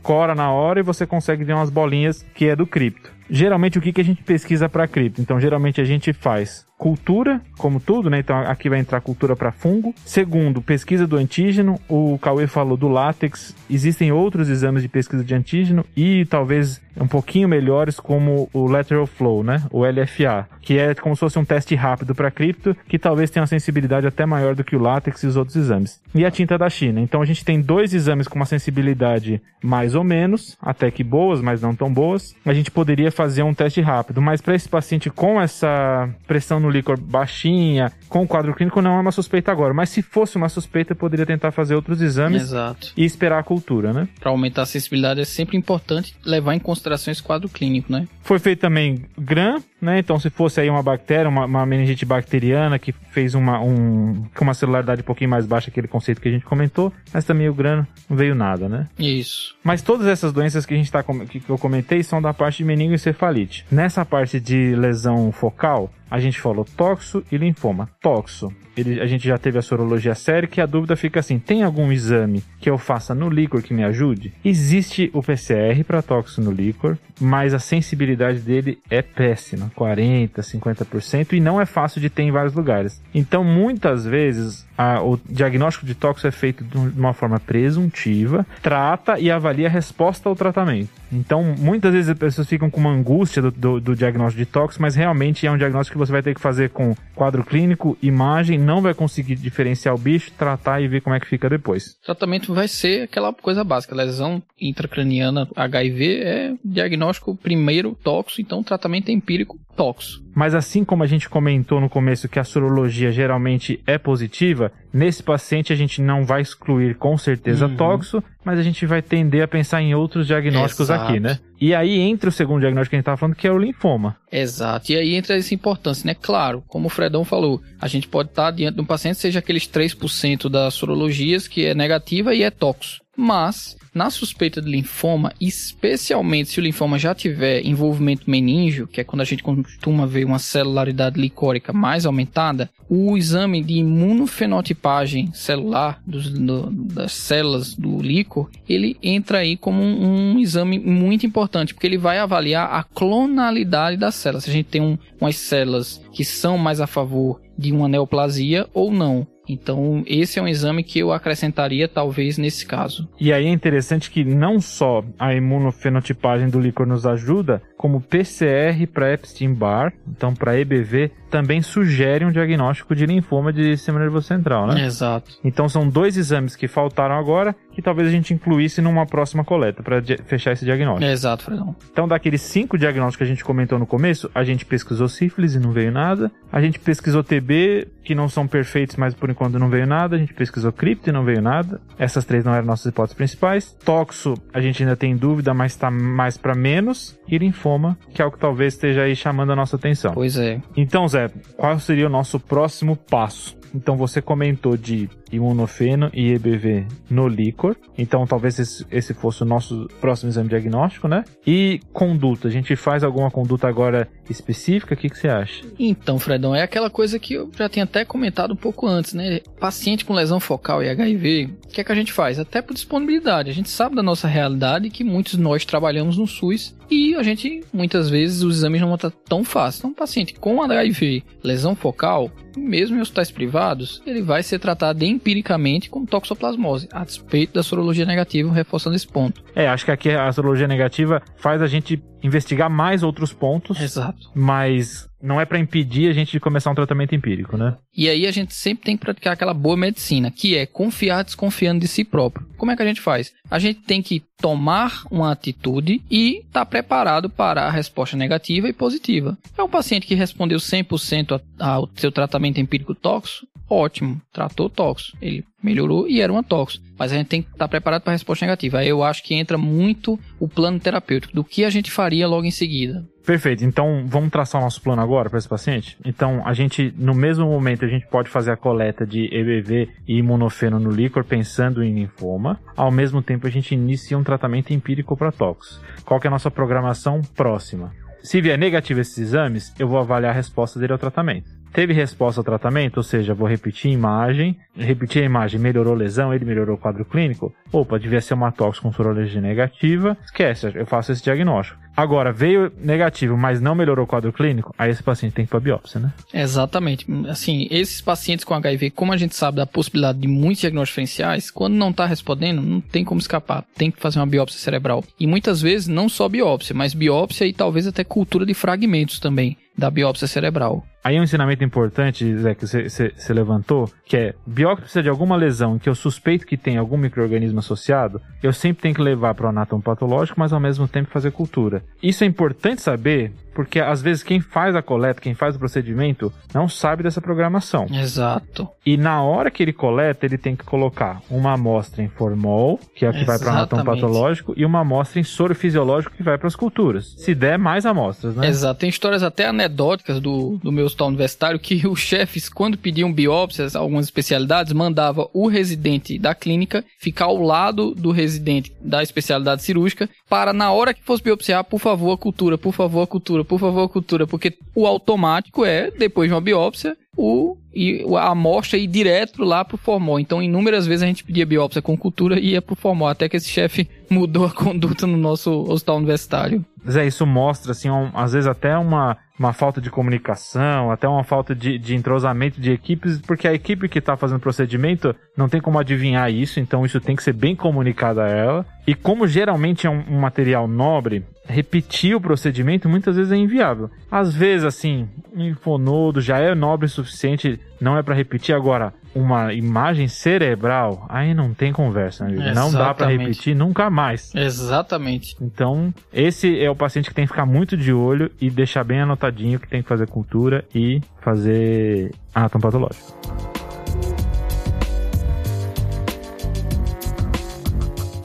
cora na hora e você consegue ver umas bolinhas que é do cripto. Geralmente o que, que a gente pesquisa para cripto? Então geralmente a gente faz cultura, como tudo, né? Então aqui vai entrar cultura para fungo. Segundo, pesquisa do antígeno. O Cauê falou do látex. Existem outros exames de pesquisa de antígeno e talvez um pouquinho melhores como o lateral flow, né? O LFA, que é como se fosse um teste rápido para cripto, que talvez tenha uma sensibilidade até maior do que o látex e os outros exames. E a tinta da China. Então a gente tem dois exames com uma sensibilidade mais ou menos, até que boas, mas não tão boas. A gente poderia fazer um teste rápido, mas para esse paciente com essa pressão no líquor baixinha, com o quadro clínico não é uma suspeita agora, mas se fosse uma suspeita, poderia tentar fazer outros exames Exato. e esperar a cultura, né? Para aumentar a sensibilidade é sempre importante levar em consideração esse quadro clínico, né? Foi feito também GRAM, né? Então, se fosse aí uma bactéria, uma, uma meningite bacteriana que fez uma, um, com uma celularidade um pouquinho mais baixa, aquele conceito que a gente comentou, mas também o GRAM não veio nada, né? Isso. Mas todas essas doenças que a gente tá, que eu comentei são da parte de meningoencefalite. Nessa parte de lesão focal, a gente falou toxo e linfoma. Toxo, ele, a gente já teve a sorologia séria, que a dúvida fica assim: tem algum exame que eu faça no líquor que me ajude? Existe o PCR para toxo no líquor, mas a sensibilidade dele é péssima 40, 50% e não é fácil de ter em vários lugares. Então, muitas vezes, a, o diagnóstico de toxo é feito de uma forma presuntiva, trata e avalia a resposta ao tratamento. Então, muitas vezes as pessoas ficam com uma angústia do, do, do diagnóstico de tóxico, mas realmente é um diagnóstico que você vai ter que fazer com quadro clínico, imagem, não vai conseguir diferenciar o bicho, tratar e ver como é que fica depois. O tratamento vai ser aquela coisa básica, lesão intracraniana HIV é diagnóstico primeiro tóxico, então tratamento empírico tóxico. Mas assim como a gente comentou no começo que a sorologia geralmente é positiva, nesse paciente a gente não vai excluir com certeza uhum. tóxico, mas a gente vai tender a pensar em outros diagnósticos Exato. Aqui, né? E aí entra o segundo diagnóstico que a gente estava falando, que é o linfoma. Exato. E aí entra essa importância, né? Claro, como o Fredão falou, a gente pode estar diante de um paciente, seja aqueles 3% das sorologias que é negativa e é tóxico. Mas na suspeita de linfoma, especialmente se o linfoma já tiver envolvimento meníngeo, que é quando a gente costuma ver uma celularidade licórica mais aumentada, o exame de imunofenotipagem celular dos, do, das células do líquor, ele entra aí como um, um, exame muito importante, porque ele vai avaliar a clonalidade das células. Se a gente tem um, umas células que são mais a favor de uma neoplasia ou não. Então, esse é um exame que eu acrescentaria, talvez, nesse caso. E aí é interessante que não só a imunofenotipagem do líquor nos ajuda, como PCR para Epstein-Barr, então para EBV, também sugere um diagnóstico de linfoma de sistema nervoso central, né? Exato. Então são dois exames que faltaram agora que talvez a gente incluísse numa próxima coleta para fechar esse diagnóstico. Exato, Fredão. Então daqueles cinco diagnósticos que a gente comentou no começo, a gente pesquisou sífilis e não veio nada. A gente pesquisou TB, que não são perfeitos, mas por enquanto não veio nada. A gente pesquisou cripto e não veio nada. Essas três não eram nossas hipóteses principais. Toxo, a gente ainda tem dúvida, mas está mais para menos. E linfoma, que é o que talvez esteja aí chamando a nossa atenção. Pois é. Então, Zé, qual seria o nosso próximo passo? Então você comentou de imunofeno e EBV no líquor. Então talvez esse, esse, fosse o nosso próximo exame diagnóstico, né? E conduta, a gente faz alguma conduta agora específica? O que, que você acha? Então, Fredão, é aquela coisa que eu já tinha até comentado um pouco antes, né? Paciente com lesão focal e HIV, o que é que a gente faz? Até por disponibilidade. A gente sabe da nossa realidade que muitos de nós trabalhamos no SUS e a gente, muitas vezes, os exames não estão tão fáceis. Então, um paciente com HIV, lesão focal, mesmo em hospitais privados, ele vai ser tratado empiricamente com toxoplasmose, a despeito da sorologia negativa, reforçando esse ponto. É, acho que aqui a sorologia negativa faz a gente investigar mais outros pontos. Exato. Mas não é para impedir a gente de começar um tratamento empírico, né? E aí a gente sempre tem que praticar aquela boa medicina, que é confiar desconfiando de si próprio. Como é que a gente faz? A gente tem que tomar uma atitude e estar tá preparado para a resposta negativa e positiva. É um paciente que respondeu 100% ao seu tratamento empírico tóxico, ótimo, tratou tóxico, ele melhorou e era uma tóxico. Mas a gente tem que estar tá preparado para a resposta negativa. Aí eu acho que entra muito o plano terapêutico, do que a gente faria logo em seguida. Perfeito. Então, vamos traçar o nosso plano agora para esse paciente? Então, a gente, no mesmo momento, a gente pode fazer a coleta de EBV e imunofeno no líquor pensando em linfoma. Ao mesmo tempo, a gente inicia um tratamento empírico para tóxicos. Qual que é a nossa programação próxima? Se vier negativo esses exames, eu vou avaliar a resposta dele ao tratamento. Teve resposta ao tratamento, ou seja, vou repetir a imagem, repetir a imagem, melhorou lesão, ele melhorou o quadro clínico. Opa, devia ser uma tox com sorologia negativa. Esquece, eu faço esse diagnóstico. Agora, veio negativo, mas não melhorou o quadro clínico, aí esse paciente tem que ir para biópsia, né? Exatamente. Assim, esses pacientes com HIV, como a gente sabe da possibilidade de muitos diagnósticos diferenciais, quando não está respondendo, não tem como escapar. Tem que fazer uma biópsia cerebral. E muitas vezes, não só biópsia, mas biópsia e talvez até cultura de fragmentos também da biópsia cerebral. Aí um ensinamento importante, Zé, que você levantou, que é biópsia de alguma lesão que eu suspeito que tem algum microorganismo associado, eu sempre tenho que levar para o anátomo patológico, mas ao mesmo tempo fazer cultura. Isso é importante saber porque às vezes quem faz a coleta, quem faz o procedimento, não sabe dessa programação. Exato. E na hora que ele coleta, ele tem que colocar uma amostra em formol, que é a que Exatamente. vai para o anátomo patológico, e uma amostra em soro fisiológico que vai para as culturas. Se der, mais amostras, né? Exato. Tem histórias até anedóticas do, do meu hospital universitário que os chefes, quando pediam biópsias, algumas especialidades, mandava o residente da clínica ficar ao lado do residente da especialidade cirúrgica para, na hora que fosse biopsiar, por favor, a cultura, por favor, a cultura, por favor, cultura, porque o automático é, depois de uma biópsia, o e a amostra ir direto lá pro formol. Então, inúmeras vezes a gente pedia biópsia com cultura e ia pro formol, até que esse chefe [laughs] mudou a conduta no nosso hospital universitário. Zé, isso mostra, assim, um, às vezes até uma, uma falta de comunicação, até uma falta de, de entrosamento de equipes, porque a equipe que está fazendo o procedimento não tem como adivinhar isso, então isso tem que ser bem comunicado a ela. E como geralmente é um, um material nobre, repetir o procedimento muitas vezes é inviável. Às vezes, assim, um infonodo já é nobre o suficiente, não é para repetir. Agora, uma imagem cerebral, aí não tem conversa, né? Não dá para repetir nunca mais. Exatamente. Então, esse é o paciente que tem que ficar muito de olho e deixar bem anotadinho que tem que fazer cultura e fazer anatomia patológica.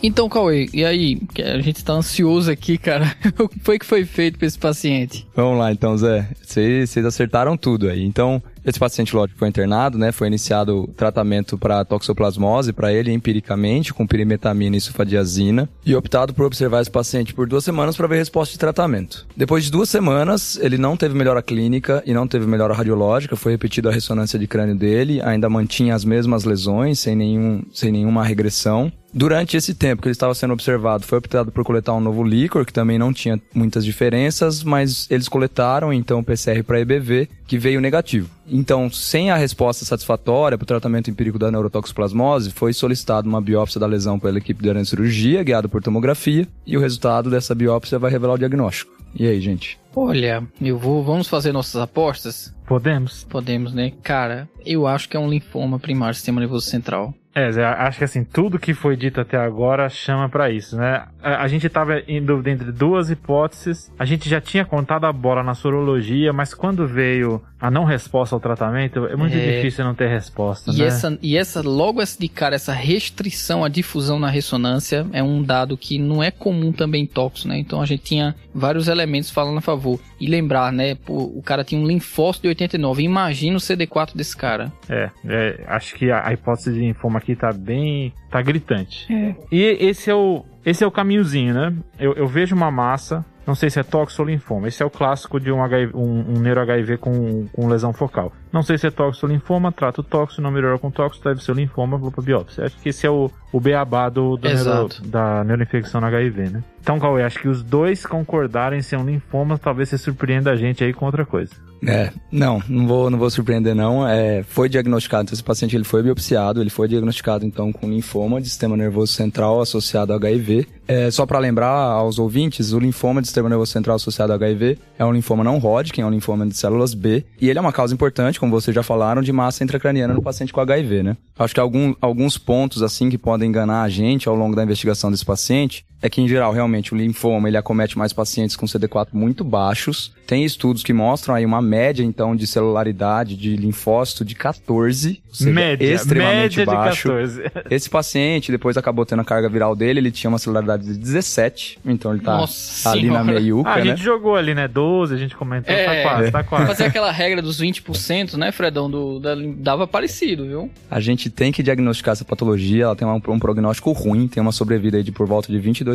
Então, Cauê, e aí? A gente tá ansioso aqui, cara. [laughs] o que foi que foi feito pra esse paciente? Vamos lá, então, Zé. Vocês acertaram tudo aí. Então, esse paciente, lógico, foi internado, né? Foi iniciado tratamento para toxoplasmose para ele empiricamente, com pirimetamina e sulfadiazina, e optado por observar esse paciente por duas semanas para ver resposta de tratamento. Depois de duas semanas, ele não teve melhora clínica e não teve melhora radiológica, foi repetida a ressonância de crânio dele, ainda mantinha as mesmas lesões, sem, nenhum, sem nenhuma regressão. Durante esse tempo que ele estava sendo observado, foi optado por coletar um novo líquor, que também não tinha muitas diferenças, mas eles coletaram então o PCR para EBV, que veio negativo. Então, sem a resposta satisfatória para o tratamento empírico da neurotoxoplasmose, foi solicitada uma biópsia da lesão pela equipe de cirurgia, guiada por tomografia, e o resultado dessa biópsia vai revelar o diagnóstico. E aí, gente? Olha, eu vou, vamos fazer nossas apostas? Podemos. Podemos, né? Cara, eu acho que é um linfoma primário do sistema nervoso central. É, Zé, acho que assim, tudo que foi dito até agora chama para isso, né? A, a, gente tava indo entre duas hipóteses, a gente já tinha contado a bola na sorologia, mas quando veio a não resposta ao tratamento, é muito é... difícil não ter resposta, e né? Essa, e essa, logo de cara, essa restrição à difusão na ressonância é um dado que não é comum também em tóxico, né? Então a gente tinha vários elementos falando a favor. E lembrar, né, pô, o cara tinha um linfócito de 89, imagina o CD4 desse cara. É, é acho que a, a hipótese de linfoma aqui tá bem. tá gritante. É. E esse é o. Esse é o caminhozinho, né? Eu, eu vejo uma massa, não sei se é tóxico ou linfoma. Esse é o clássico de um, HIV, um, um neuro HIV com, com lesão focal. Não sei se é tóxico ou linfoma, trato tóxico, não melhorou com tóxico, deve ser linfoma, vou pra biópsia. Acho que esse é o, o beabá do, do neuro, da neuroinfecção no HIV, né? Então, Cauê, acho que os dois concordarem em ser um linfoma, talvez você surpreenda a gente aí com outra coisa. É, não, não vou, não vou surpreender não. É, foi diagnosticado, então esse paciente ele foi biopsiado, ele foi diagnosticado então com linfoma de sistema nervoso central associado ao HIV. É, só para lembrar aos ouvintes, o linfoma de sistema nervoso central associado ao HIV é um linfoma não Hodgkin, é um linfoma de células B, e ele é uma causa importante, como vocês já falaram, de massa intracraniana no paciente com HIV, né? Acho que algum, alguns pontos assim que podem enganar a gente ao longo da investigação desse paciente é que, em geral, realmente o linfoma ele acomete mais pacientes com CD4 muito baixos. Tem estudos que mostram aí uma média, então, de celularidade de linfócito de 14. Ou seja, média, extremamente média baixo. de 14. [laughs] Esse paciente, depois acabou tendo a carga viral dele, ele tinha uma celularidade de 17. Então ele tá Nossa ali senhora. na meiuca, Ah, a né? gente jogou ali, né? 12, a gente comentou, É. tá quase, tá quase. Fazer aquela regra dos 20%, né, Fredão? Do, da- dava parecido, viu? A gente tem que diagnosticar essa patologia, ela tem um, um prognóstico ruim, tem uma sobrevida aí de por volta de 22%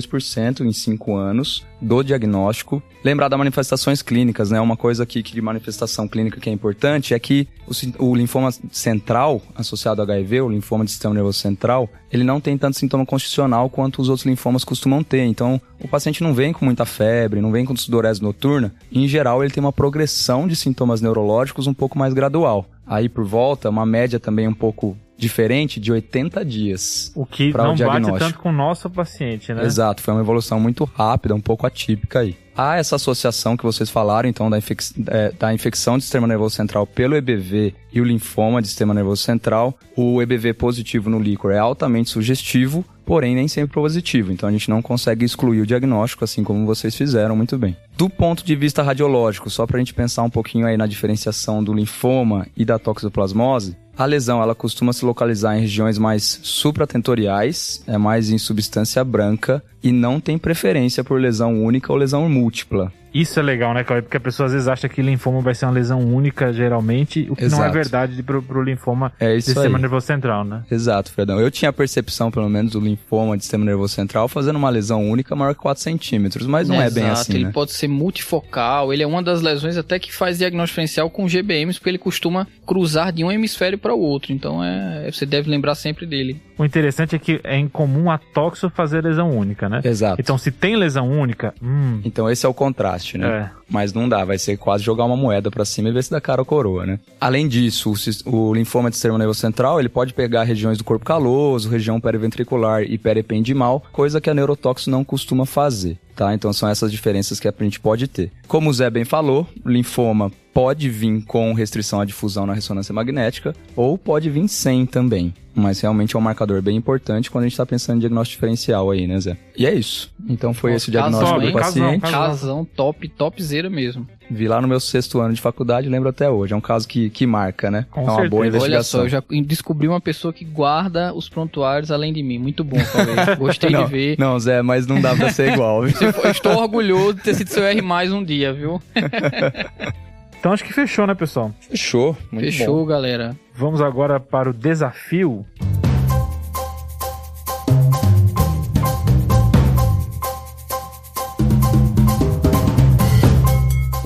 em 5 anos do diagnóstico. Lembrar das manifestações clínicas, né? Uma coisa aqui que de manifestação clínica que é importante é que o, o linfoma central associado ao HIV, o linfoma de sistema nervoso central, ele não tem tanto sintoma constitucional quanto os outros linfomas costumam ter. Então, o paciente não vem com muita febre, não vem com sudorese noturna. Em geral, ele tem uma progressão de sintomas neurológicos um pouco mais gradual. Aí, por volta, uma média também um pouco diferente de 80 dias. O que o não bate diagnóstico. tanto com o nosso paciente, né? Exato, foi uma evolução muito rápida, um pouco atípica aí. Há essa associação que vocês falaram, então, da, infec- é, da infecção do sistema nervoso central pelo EBV e o linfoma de sistema nervoso central. O EBV positivo no líquor é altamente sugestivo, porém nem sempre positivo. Então a gente não consegue excluir o diagnóstico, assim como vocês fizeram muito bem. Do ponto de vista radiológico, só para a gente pensar um pouquinho aí na diferenciação do linfoma e da toxoplasmose, a lesão ela costuma se localizar em regiões mais supratentoriais, é mais em substância branca e não tem preferência por lesão única ou lesão múltipla. Isso é legal, né, Cauê? Porque a pessoa às vezes acha que linfoma vai ser uma lesão única, geralmente, o que não é Exato. verdade pro, pro linfoma É do isso sistema aí. nervoso central, né? Exato, Fredão. Eu tinha a percepção, pelo menos, do linfoma de sistema nervoso central fazendo uma lesão única maior que 4 centímetros, mas não é bem Exato, assim, ele né? pode ser multifocal, ele é uma das lesões até que faz diagnóstico diferencial com GBMs, porque ele costuma cruzar de um hemisfério para o outro, então é, você deve lembrar sempre dele. O interessante é que é incomum a toxo fazer lesão única, né? Exato. Então, se tem lesão única, hum, Então esse é o contraste, né? é. Mas não dá, vai ser quase jogar uma moeda pra cima e ver se dá cara ou coroa, né? Além disso, o, o linfoma de sistema nervoso central, ele pode pegar regiões do corpo caloso, região periventricular e peripendimal, coisa que a neurotóxico não costuma fazer, tá? Então são essas diferenças que a gente pode ter. Como o Zé bem falou, linfoma pode vir com restrição à difusão na ressonância magnética ou pode vir sem também. Mas realmente é um marcador bem importante quando a gente está pensando em diagnóstico diferencial aí, né, Zé? E é isso. Então foi Nossa, esse o diagnóstico casão, do paciente. Casão, Casão top, topzera mesmo. Vi lá no meu sexto ano de faculdade, lembro até hoje. É um caso que, que marca, né? Com é uma certeza. boa Olha investigação. só, eu já descobri uma pessoa que guarda os prontuários além de mim. Muito bom, Cauê. [laughs] Gostei não, de ver. Não, Zé, mas não dá pra ser igual, viu? Eu Estou orgulhoso de ter sido seu R mais um dia, viu? [laughs] Então acho que fechou, né, pessoal? Fechou. Muito Fechou, galera. Vamos agora para o desafio.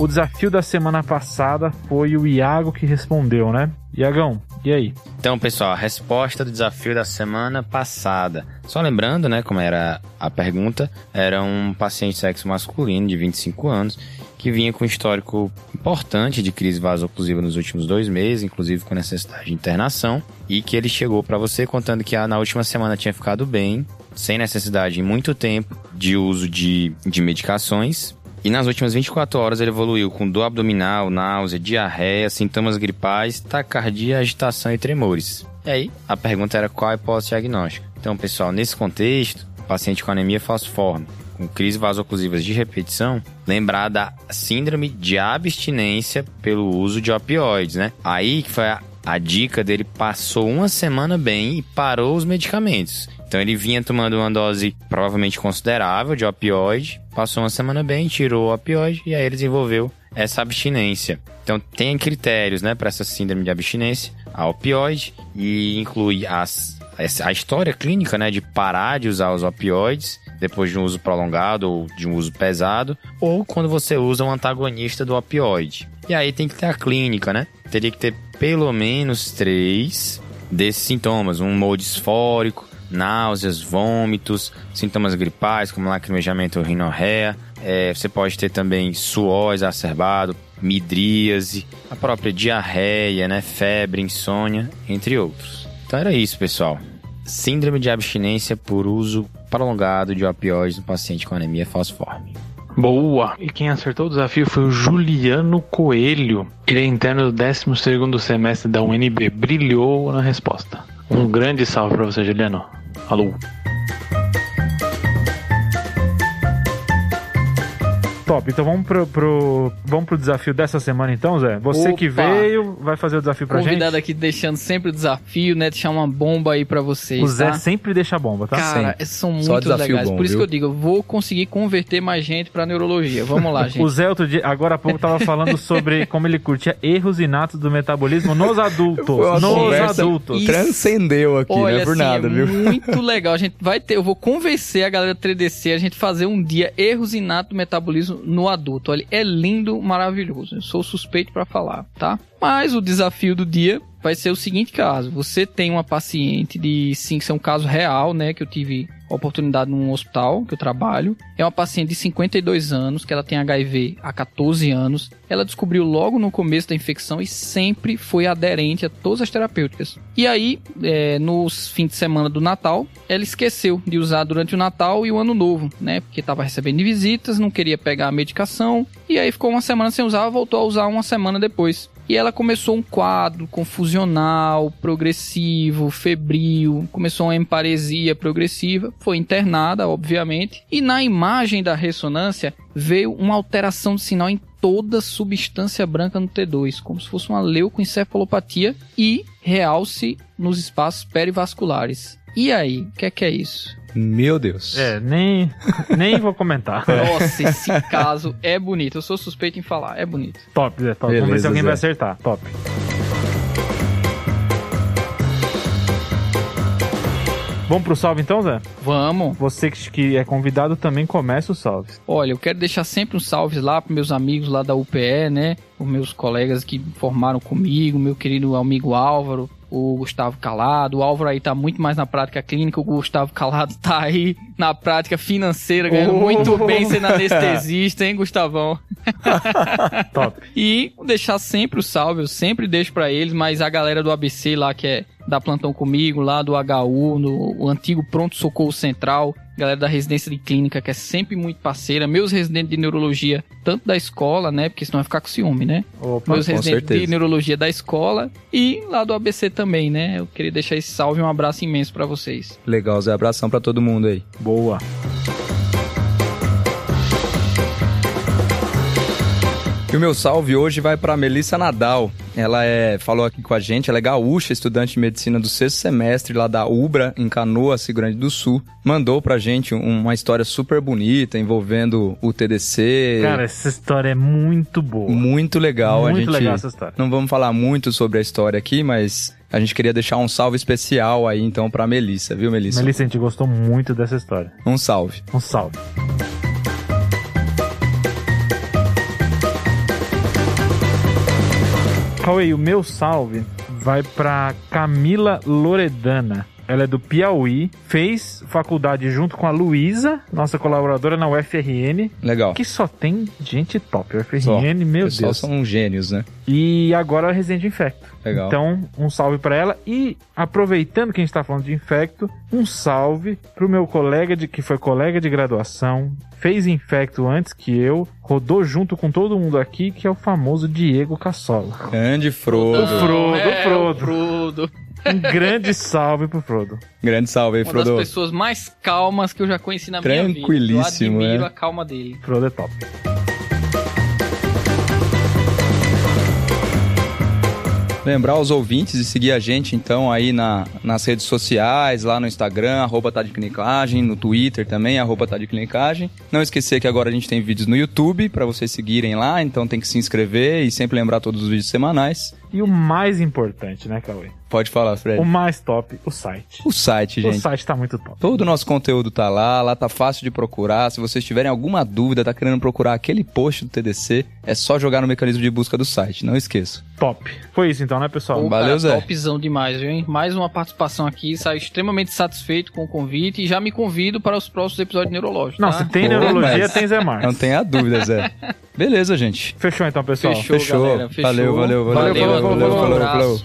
O desafio da semana passada foi o Iago que respondeu, né? Iagão, e aí? Então, pessoal, a resposta do desafio da semana passada. Só lembrando, né, como era a pergunta, era um paciente sexo masculino de 25 anos que vinha com um histórico importante de crise vasoclusiva nos últimos dois meses, inclusive com necessidade de internação, e que ele chegou para você contando que ah, na última semana tinha ficado bem, sem necessidade em muito tempo de uso de, de medicações, e nas últimas 24 horas ele evoluiu com dor abdominal, náusea, diarreia, sintomas gripais, taquicardia, agitação e tremores. E aí, a pergunta era qual a hipótese diagnóstica. Então, pessoal, nesse contexto, paciente com anemia falciforme, com crise vasoclusivas de repetição, lembrar da síndrome de abstinência pelo uso de opioides, né? Aí que foi a, a dica dele, passou uma semana bem e parou os medicamentos. Então ele vinha tomando uma dose provavelmente considerável de opioide, passou uma semana bem, tirou o opioide e aí ele desenvolveu essa abstinência. Então tem critérios, né, para essa síndrome de abstinência, a opioide e inclui as, a história clínica, né, de parar de usar os opioides depois de um uso prolongado ou de um uso pesado, ou quando você usa um antagonista do opioide. E aí tem que ter a clínica, né? Teria que ter pelo menos três desses sintomas, um humor disfórico, náuseas, vômitos, sintomas gripais como lacrimejamento ou rinorreia. É, você pode ter também suor exacerbado, midríase, a própria diarreia, né, febre, insônia, entre outros. Então era isso, pessoal. Síndrome de abstinência por uso prolongado de opioides no paciente com anemia falciforme. Boa! E quem acertou o desafio foi o Juliano Coelho. Ele é interno do 12º semestre da UNB. Brilhou na resposta. Um grande salve pra você, Juliano. Hallå Top, então vamos pro, pro, vamos pro desafio dessa semana então, Zé? Você que Opa. veio, vai fazer o desafio pra Convidado gente? aqui deixando sempre o desafio, né? Deixar uma bomba aí pra vocês. O Zé tá? sempre deixa a bomba, tá? Cara, Sempre. são Só muito legais. bom, Por isso viu? que eu digo, eu vou conseguir converter mais gente pra neurologia. Vamos lá, [laughs] gente. O Zé outro dia, agora há pouco tava falando sobre [laughs] como ele curtia erros inatos do metabolismo nos adultos. Nos adultos. Isso. Transcendeu aqui, Olha, não é por assim, nada, é viu? muito [laughs] legal. A gente vai ter, eu vou convencer a galera do 3DC a gente fazer um dia erros inatos do metabolismo no adulto. Olha, é lindo, maravilhoso. Eu sou suspeito pra falar, tá? Mas o desafio do dia vai ser o seguinte caso. Você tem uma paciente de, sim, que é um caso real, né, que eu tive oportunidade num hospital que eu trabalho. É uma paciente de 52 anos, que ela tem HIV há 14 anos. Ela descobriu logo no começo da infecção e sempre foi aderente a todas as terapêuticas. E aí, é, nos fins de semana do Natal, ela esqueceu de usar durante o Natal e o Ano Novo, né? Porque estava recebendo visitas, não queria pegar a medicação. E aí ficou uma semana sem usar, voltou a usar uma semana depois. E ela começou um quadro confusional, progressivo, febril, começou uma emparesia progressiva, foi internada, obviamente, e na imagem da ressonância veio uma alteração de sinal em toda substância branca no T2, como se fosse uma leucoencefalopatia e realce nos espaços perivasculares. E aí, o que é que é isso? Meu Deus. É, nem, nem vou comentar. [laughs] Nossa, esse caso é bonito. Eu sou suspeito em falar, é bonito. Top, Zé, top. Vamos ver Beleza, se alguém Zé. vai acertar. Top. Vamos pro salve então, Zé? Vamos. Você que- que é convidado também começa o salve. Olha, eu quero deixar sempre um salve lá para meus amigos lá da UPE, né? Os meus colegas que formaram comigo, meu querido amigo Álvaro, o Gustavo Calado. O Álvaro aí tá muito mais na prática clínica, o Gustavo Calado tá aí na prática financeira, ganhando Oh. muito bem sendo anestesista, hein, Gustavão? Top. [laughs] E deixar sempre o salve, eu sempre deixo pra eles, mas a galera do ABC lá que é da plantão comigo, lá do HU, no o antigo Pronto Socorro Central, galera da residência de clínica que é sempre muito parceira, meus residentes de neurologia, tanto da escola, né, porque senão vai ficar com ciúme, né? Opa. meus com residentes de certeza. neurologia da escola e lá do ABC também, né? Eu queria deixar esse salve e um abraço imenso pra vocês. Legal, Zé. Abração pra todo mundo aí. Boa. E o meu salve hoje vai para Melissa Nadal. Ela é, falou aqui com a gente, ela é gaúcha, estudante de medicina do sexto semestre lá da UBRA, em Canoas, Rio Grande do Sul. Mandou pra gente um- uma história super bonita envolvendo o TDC. Cara, essa história é muito boa. muito legal. Muito a gente legal essa história. Não vamos falar muito sobre a história aqui, mas a gente queria deixar um salve especial aí então pra Melissa, viu, Melissa? Melissa, a gente gostou muito dessa história. Um salve. Um salve. Cauê, o meu salve vai pra Camila Loredana. Ela é do Piauí, fez faculdade junto com a Luísa, nossa colaboradora na UFRN, Legal. que só tem gente top. UFRN, Só. meu Pessoal Deus. são gênios, né? E agora é Residente Infecto. Legal. Então, um salve pra ela. E aproveitando que a gente tá falando de Infecto, um salve pro meu colega de que foi colega de graduação, fez Infecto antes que eu, rodou junto com todo mundo aqui, que é o famoso Diego Cassola. Grande Frodo. Frodo, é, Frodo. o Frodo. Um grande salve pro Frodo. Grande salve aí, Uma das Frodo. pessoas mais calmas que eu já conheci na minha vida. Tranquilíssimo, Eu admiro é. a calma dele. Frodo é top. Lembrar os ouvintes de seguir a gente, então, aí na, nas redes sociais, lá no Instagram, arroba tá de clinicagem, no Twitter também, arroba tá de clinicagem. Não esquecer que agora a gente tem vídeos no YouTube para vocês seguirem lá, então tem que se inscrever e sempre lembrar todos os vídeos semanais. E o mais importante, né, Cauê? Pode falar, Fred. O mais top, o site. O site, O gente. site tá muito top. Todo o nosso conteúdo tá lá, lá tá fácil de procurar. Se vocês tiverem alguma dúvida, tá querendo procurar aquele post do TDC, é só jogar no mecanismo de busca do site, não esqueça. Top. Foi isso então, né, pessoal? Pô, valeu, Zé. Topzão demais, viu, hein? Mais uma participação aqui, saio extremamente satisfeito com o convite e já me convido para os próximos episódios neurológicos. Não, tá? se tem Pô, neurologia, mas- tem Zé [laughs] Marcos. Não tenha dúvida, Zé. [laughs] Beleza, gente. Fechou então, pessoal. Fechou, Fechou. galera. Fechou. Valeu, valeu, valeu, valeu, valeu, valeu, um valeu, abraço.